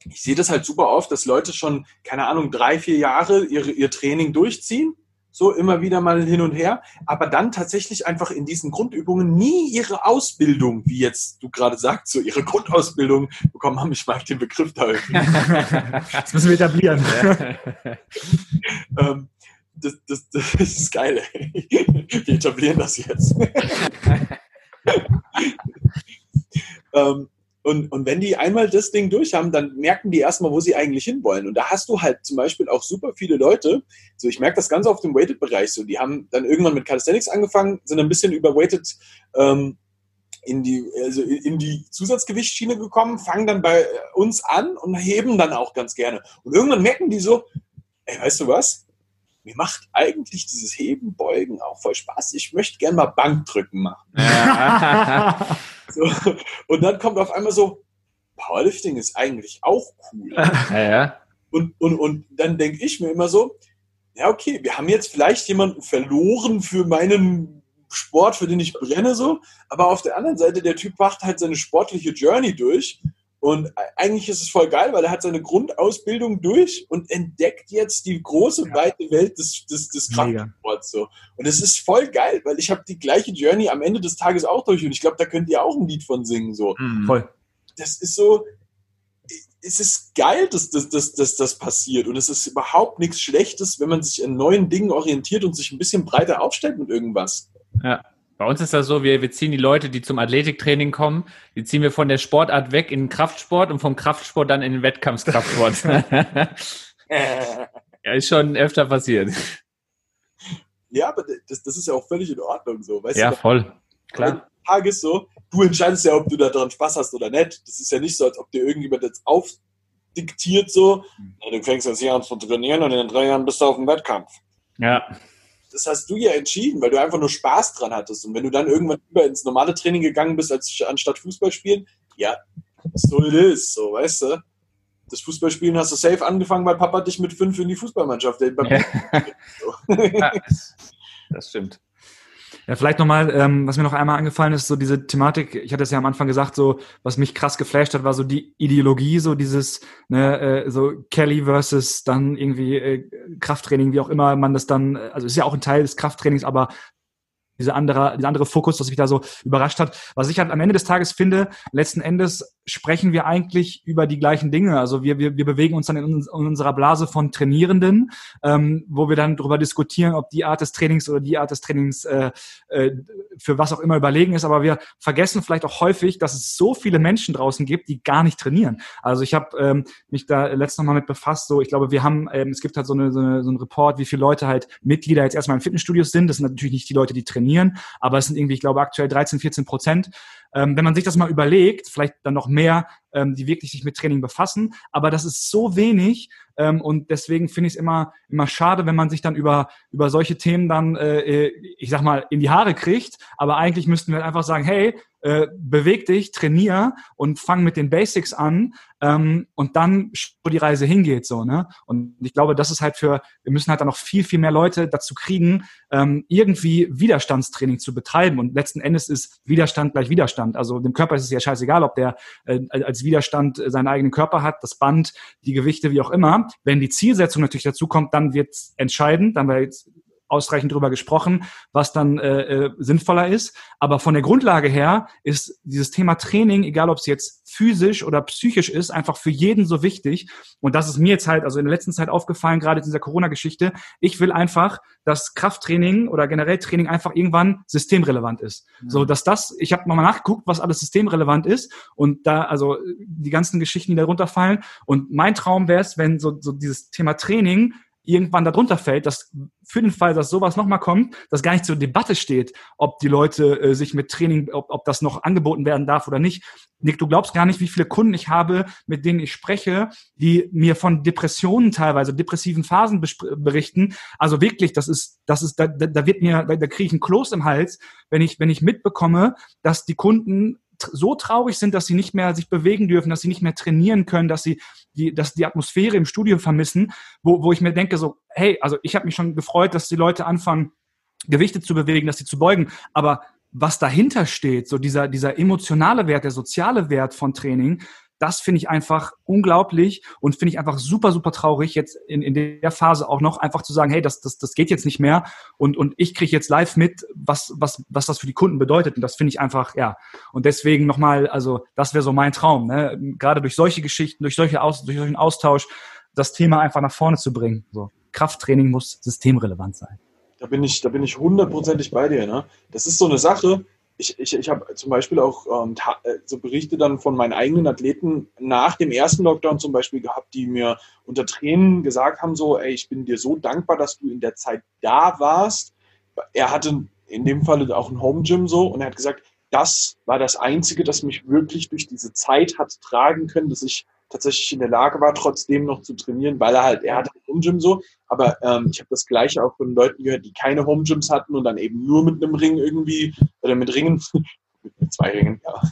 ich sehe das halt super oft, dass Leute schon, keine Ahnung, drei, vier Jahre ihre, ihr Training durchziehen, so immer wieder mal hin und her, aber dann tatsächlich einfach in diesen Grundübungen nie ihre Ausbildung, wie jetzt du gerade sagst, so ihre Grundausbildung bekommen haben. Ich mag den Begriff da irgendwie. das müssen wir etablieren. (laughs) ähm, das, das, das ist geil. Wir etablieren das jetzt. (laughs) ähm, und, und wenn die einmal das Ding durch haben, dann merken die erstmal, wo sie eigentlich hinwollen. Und da hast du halt zum Beispiel auch super viele Leute, so ich merke das ganz auf dem Weighted-Bereich so, die haben dann irgendwann mit Calisthenics angefangen, sind ein bisschen überweighted ähm, in die, also in die Zusatzgewichtsschiene gekommen, fangen dann bei uns an und heben dann auch ganz gerne. Und irgendwann merken die so, ey, weißt du was? Mir macht eigentlich dieses Heben, Beugen auch voll Spaß. Ich möchte gerne mal Bankdrücken machen. (laughs) So. Und dann kommt auf einmal so, Powerlifting ist eigentlich auch cool. Ja. Und, und, und dann denke ich mir immer so, ja, okay, wir haben jetzt vielleicht jemanden verloren für meinen Sport, für den ich brenne, so, aber auf der anderen Seite, der Typ macht halt seine sportliche Journey durch und eigentlich ist es voll geil, weil er hat seine Grundausbildung durch und entdeckt jetzt die große, ja. weite Welt des, des, des Kraftsports. So. Und es ist voll geil, weil ich habe die gleiche Journey am Ende des Tages auch durch und ich glaube, da könnt ihr auch ein Lied von singen. So. Mhm. Voll. Das ist so, es ist geil, dass, dass, dass, dass das passiert und es ist überhaupt nichts Schlechtes, wenn man sich an neuen Dingen orientiert und sich ein bisschen breiter aufstellt mit irgendwas. Ja. Bei uns ist das so, wir, wir ziehen die Leute, die zum Athletiktraining kommen, die ziehen wir von der Sportart weg in den Kraftsport und vom Kraftsport dann in den Wettkampfkraftsport. (laughs) ja, ist schon öfter passiert. Ja, aber das, das ist ja auch völlig in Ordnung so. Weißt ja, du? voll. Klar. Tages so, du entscheidest ja, ob du daran Spaß hast oder nicht. Das ist ja nicht so, als ob dir irgendjemand jetzt aufdiktiert so, ja, du fängst jetzt hier an zu trainieren und in drei Jahren bist du auf dem Wettkampf. Ja. Das hast du ja entschieden, weil du einfach nur Spaß dran hattest. Und wenn du dann irgendwann über ins normale Training gegangen bist, als anstatt Fußball spielen, ja, so it is, so, weißt du? Das Fußballspielen hast du safe angefangen, weil Papa dich mit fünf in die Fußballmannschaft. (laughs) Ja. das, das stimmt. Ja, vielleicht nochmal, ähm, was mir noch einmal angefallen ist, so diese Thematik, ich hatte es ja am Anfang gesagt, so, was mich krass geflasht hat, war so die Ideologie, so dieses, ne, äh, so Kelly versus dann irgendwie äh, Krafttraining, wie auch immer man das dann, also ist ja auch ein Teil des Krafttrainings, aber dieser andere, dieser andere Fokus, was mich da so überrascht hat. Was ich halt am Ende des Tages finde, letzten Endes sprechen wir eigentlich über die gleichen Dinge. Also wir, wir, wir bewegen uns dann in, in unserer Blase von Trainierenden, ähm, wo wir dann darüber diskutieren, ob die Art des Trainings oder die Art des Trainings äh, äh, für was auch immer überlegen ist. Aber wir vergessen vielleicht auch häufig, dass es so viele Menschen draußen gibt, die gar nicht trainieren. Also ich habe ähm, mich da letztes Mal mit befasst. So, ich glaube, wir haben, ähm, es gibt halt so, eine, so, eine, so einen Report, wie viele Leute halt Mitglieder jetzt erstmal in Fitnessstudios sind. Das sind natürlich nicht die Leute, die trainieren, aber es sind irgendwie, ich glaube, aktuell 13, 14 Prozent. Ähm, wenn man sich das mal überlegt, vielleicht dann noch mehr, ähm, die wirklich sich mit Training befassen, aber das ist so wenig ähm, und deswegen finde ich es immer, immer schade, wenn man sich dann über, über solche Themen dann, äh, äh ich sag mal, in die Haare kriegt, aber eigentlich müssten wir einfach sagen, hey, äh, beweg dich, trainier und fang mit den Basics an ähm, und dann, wo die Reise hingeht, so, ne? Und ich glaube, das ist halt für, wir müssen halt dann noch viel, viel mehr Leute dazu kriegen, ähm, irgendwie Widerstandstraining zu betreiben. Und letzten Endes ist Widerstand gleich Widerstand. Also dem Körper ist es ja scheißegal, ob der äh, als Widerstand seinen eigenen Körper hat, das Band, die Gewichte, wie auch immer. Wenn die Zielsetzung natürlich dazu kommt, dann wird es entscheidend, dann wird ausreichend drüber gesprochen, was dann äh, äh, sinnvoller ist. Aber von der Grundlage her ist dieses Thema Training, egal ob es jetzt physisch oder psychisch ist, einfach für jeden so wichtig. Und das ist mir jetzt halt, also in der letzten Zeit aufgefallen, gerade in dieser Corona-Geschichte. Ich will einfach, dass Krafttraining oder generell Training einfach irgendwann systemrelevant ist. Mhm. So, dass das, ich habe mal nachgeguckt, was alles systemrelevant ist und da, also die ganzen Geschichten, die darunter fallen. Und mein Traum wäre es, wenn so, so dieses Thema Training irgendwann darunter fällt, dass für den Fall, dass sowas nochmal kommt, dass gar nicht zur Debatte steht, ob die Leute äh, sich mit Training, ob, ob das noch angeboten werden darf oder nicht. Nick, du glaubst gar nicht, wie viele Kunden ich habe, mit denen ich spreche, die mir von Depressionen teilweise, depressiven Phasen berichten. Also wirklich, das ist, das ist, da, da wird mir, da, da kriege ich einen Kloß im Hals, wenn ich, wenn ich mitbekomme, dass die Kunden so traurig sind, dass sie nicht mehr sich bewegen dürfen, dass sie nicht mehr trainieren können, dass sie die, dass die Atmosphäre im Studio vermissen, wo, wo ich mir denke so, hey, also ich habe mich schon gefreut, dass die Leute anfangen, Gewichte zu bewegen, dass sie zu beugen, aber was dahinter steht, so dieser, dieser emotionale Wert, der soziale Wert von Training, das finde ich einfach unglaublich und finde ich einfach super, super traurig, jetzt in, in der Phase auch noch einfach zu sagen, hey, das, das, das geht jetzt nicht mehr und, und ich kriege jetzt live mit, was, was, was das für die Kunden bedeutet. Und das finde ich einfach, ja. Und deswegen nochmal, also das wäre so mein Traum, ne? gerade durch solche Geschichten, durch, solche Aus, durch solchen Austausch, das Thema einfach nach vorne zu bringen. So. Krafttraining muss systemrelevant sein. Da bin ich, da bin ich hundertprozentig bei dir. Ne? Das ist so eine Sache, ich, ich, ich habe zum Beispiel auch ähm, äh, so Berichte dann von meinen eigenen Athleten nach dem ersten Lockdown zum Beispiel gehabt, die mir unter Tränen gesagt haben, so, ey, ich bin dir so dankbar, dass du in der Zeit da warst. Er hatte in dem Fall auch ein Home Gym so und er hat gesagt, das war das Einzige, das mich wirklich durch diese Zeit hat tragen können, dass ich tatsächlich in der Lage war, trotzdem noch zu trainieren, weil er halt, er hatte ein Home Gym so, aber ähm, ich habe das gleiche auch von Leuten gehört, die keine Home Gyms hatten und dann eben nur mit einem Ring irgendwie, oder mit Ringen, mit (laughs) zwei Ringen, ja,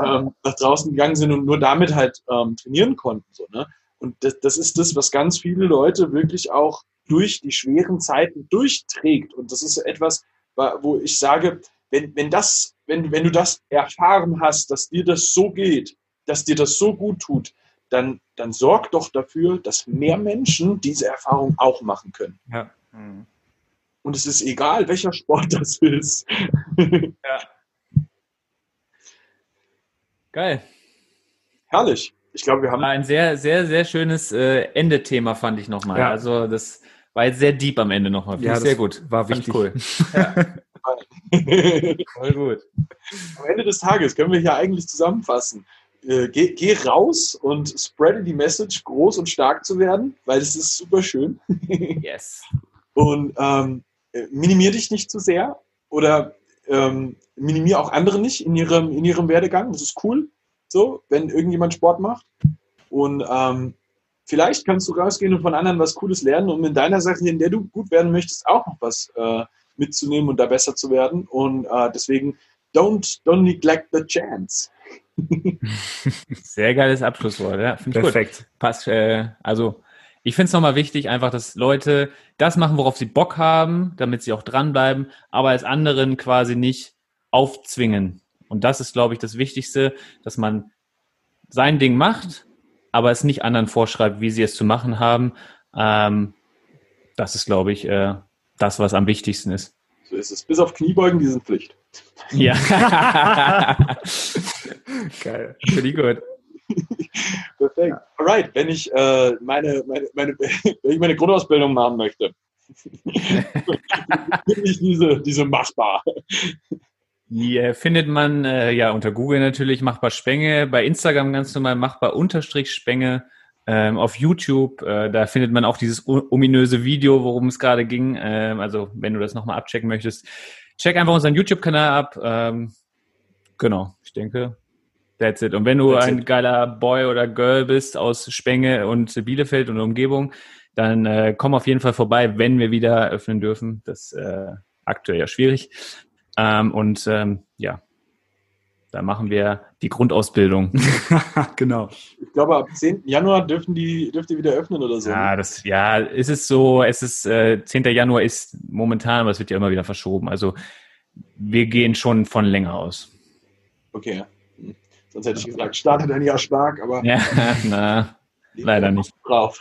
(laughs) ähm, nach draußen gegangen sind und nur damit halt ähm, trainieren konnten. So, ne? Und das, das ist das, was ganz viele Leute wirklich auch durch die schweren Zeiten durchträgt. Und das ist etwas, wo ich sage, wenn, wenn, das, wenn, wenn du das erfahren hast, dass dir das so geht, dass dir das so gut tut, dann, dann sorg doch dafür, dass mehr Menschen diese Erfahrung auch machen können. Ja. Mhm. Und es ist egal, welcher Sport das ist. ja. Geil. Herrlich. Ich glaube, wir haben. Ein sehr, sehr, sehr schönes äh, Endethema, fand ich nochmal. Ja. Also, das war jetzt sehr deep am Ende nochmal. Ja, sehr gut. War wichtig. cool. (laughs) Ja. Voll gut. Am Ende des Tages können wir hier eigentlich zusammenfassen äh, geh, geh, raus und spreade die Message, groß und stark zu werden, weil es ist super schön. (laughs) yes. Und ähm, minimier dich nicht zu sehr oder ähm, minimiere auch andere nicht in ihrem, in ihrem Werdegang. Das ist cool, so, wenn irgendjemand Sport macht. Und ähm, vielleicht kannst du rausgehen und von anderen was Cooles lernen, um in deiner Sache, in der du gut werden möchtest, auch noch was äh, mitzunehmen und da besser zu werden. Und äh, deswegen, don't, don't neglect the chance. (laughs) Sehr geiles Abschlusswort, ja. Finde ich Perfekt. Gut. Passt, äh, also ich finde es nochmal wichtig, einfach, dass Leute das machen, worauf sie Bock haben, damit sie auch dranbleiben, aber als anderen quasi nicht aufzwingen. Und das ist, glaube ich, das Wichtigste, dass man sein Ding macht, aber es nicht anderen vorschreibt, wie sie es zu machen haben. Ähm, das ist, glaube ich, äh, das, was am wichtigsten ist. So ist es. Bis auf Kniebeugen, die sind Pflicht. Ja. (laughs) (laughs) (laughs) Geil. Finde ich gut. (laughs) Perfekt. Alright, wenn ich, äh, meine, meine, meine, (laughs) wenn ich meine Grundausbildung machen möchte, finde ich diese, diese machbar. Die äh, findet man äh, ja unter Google natürlich machbar Spenge, bei Instagram ganz normal machbar unterstrich Spenge, ähm, auf YouTube, äh, da findet man auch dieses ominöse Video, worum es gerade ging. Ähm, also wenn du das nochmal abchecken möchtest, check einfach unseren YouTube-Kanal ab. Ähm, genau, ich denke, that's it. Und wenn du that's ein it. geiler Boy oder Girl bist aus Spenge und Bielefeld und Umgebung, dann äh, komm auf jeden Fall vorbei, wenn wir wieder öffnen dürfen. Das äh, aktuell ja schwierig. Ähm, und ähm, ja, da machen wir die Grundausbildung. (laughs) (laughs) genau. Ich glaube, ab 10. Januar dürfen die, dürft ihr wieder öffnen oder so. Ja, das, ja, ist es so, es ist, äh, 10. Januar ist momentan, aber es wird ja immer wieder verschoben. Also wir gehen schon von länger aus. Okay. Hm. Sonst hätte ich gesagt, startet ein Jahr stark, aber. Ja, (laughs) na, leider nicht. Drauf.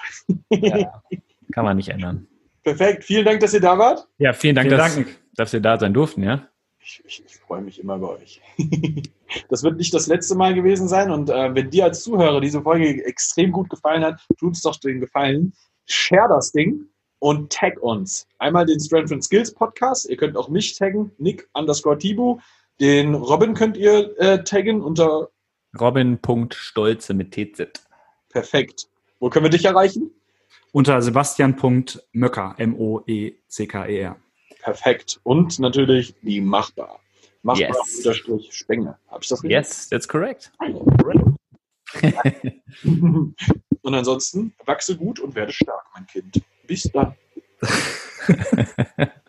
Ja, (laughs) kann man nicht ändern. Perfekt. Vielen Dank, dass ihr da wart. Ja, vielen Dank, vielen dass, Dank. dass wir da sein durften, ja. Ich, ich, ich freue mich immer bei euch. (laughs) das wird nicht das letzte Mal gewesen sein. Und äh, wenn dir als Zuhörer diese Folge extrem gut gefallen hat, tut uns doch den Gefallen. Share das Ding und tag uns. Einmal den Strength and Skills Podcast. Ihr könnt auch mich taggen, Nick underscore Tibu. Den Robin könnt ihr äh, taggen unter Robin.stolze mit TZ. Perfekt. Wo können wir dich erreichen? Unter Sebastian.möcker, M-O-E-C-K-E-R. Perfekt. Und natürlich die Machbar. Machbar yes. unterstrich Spenge. Habe ich das richtig? Yes, that's correct. (laughs) und ansonsten wachse gut und werde stark, mein Kind. Bis dann. (laughs)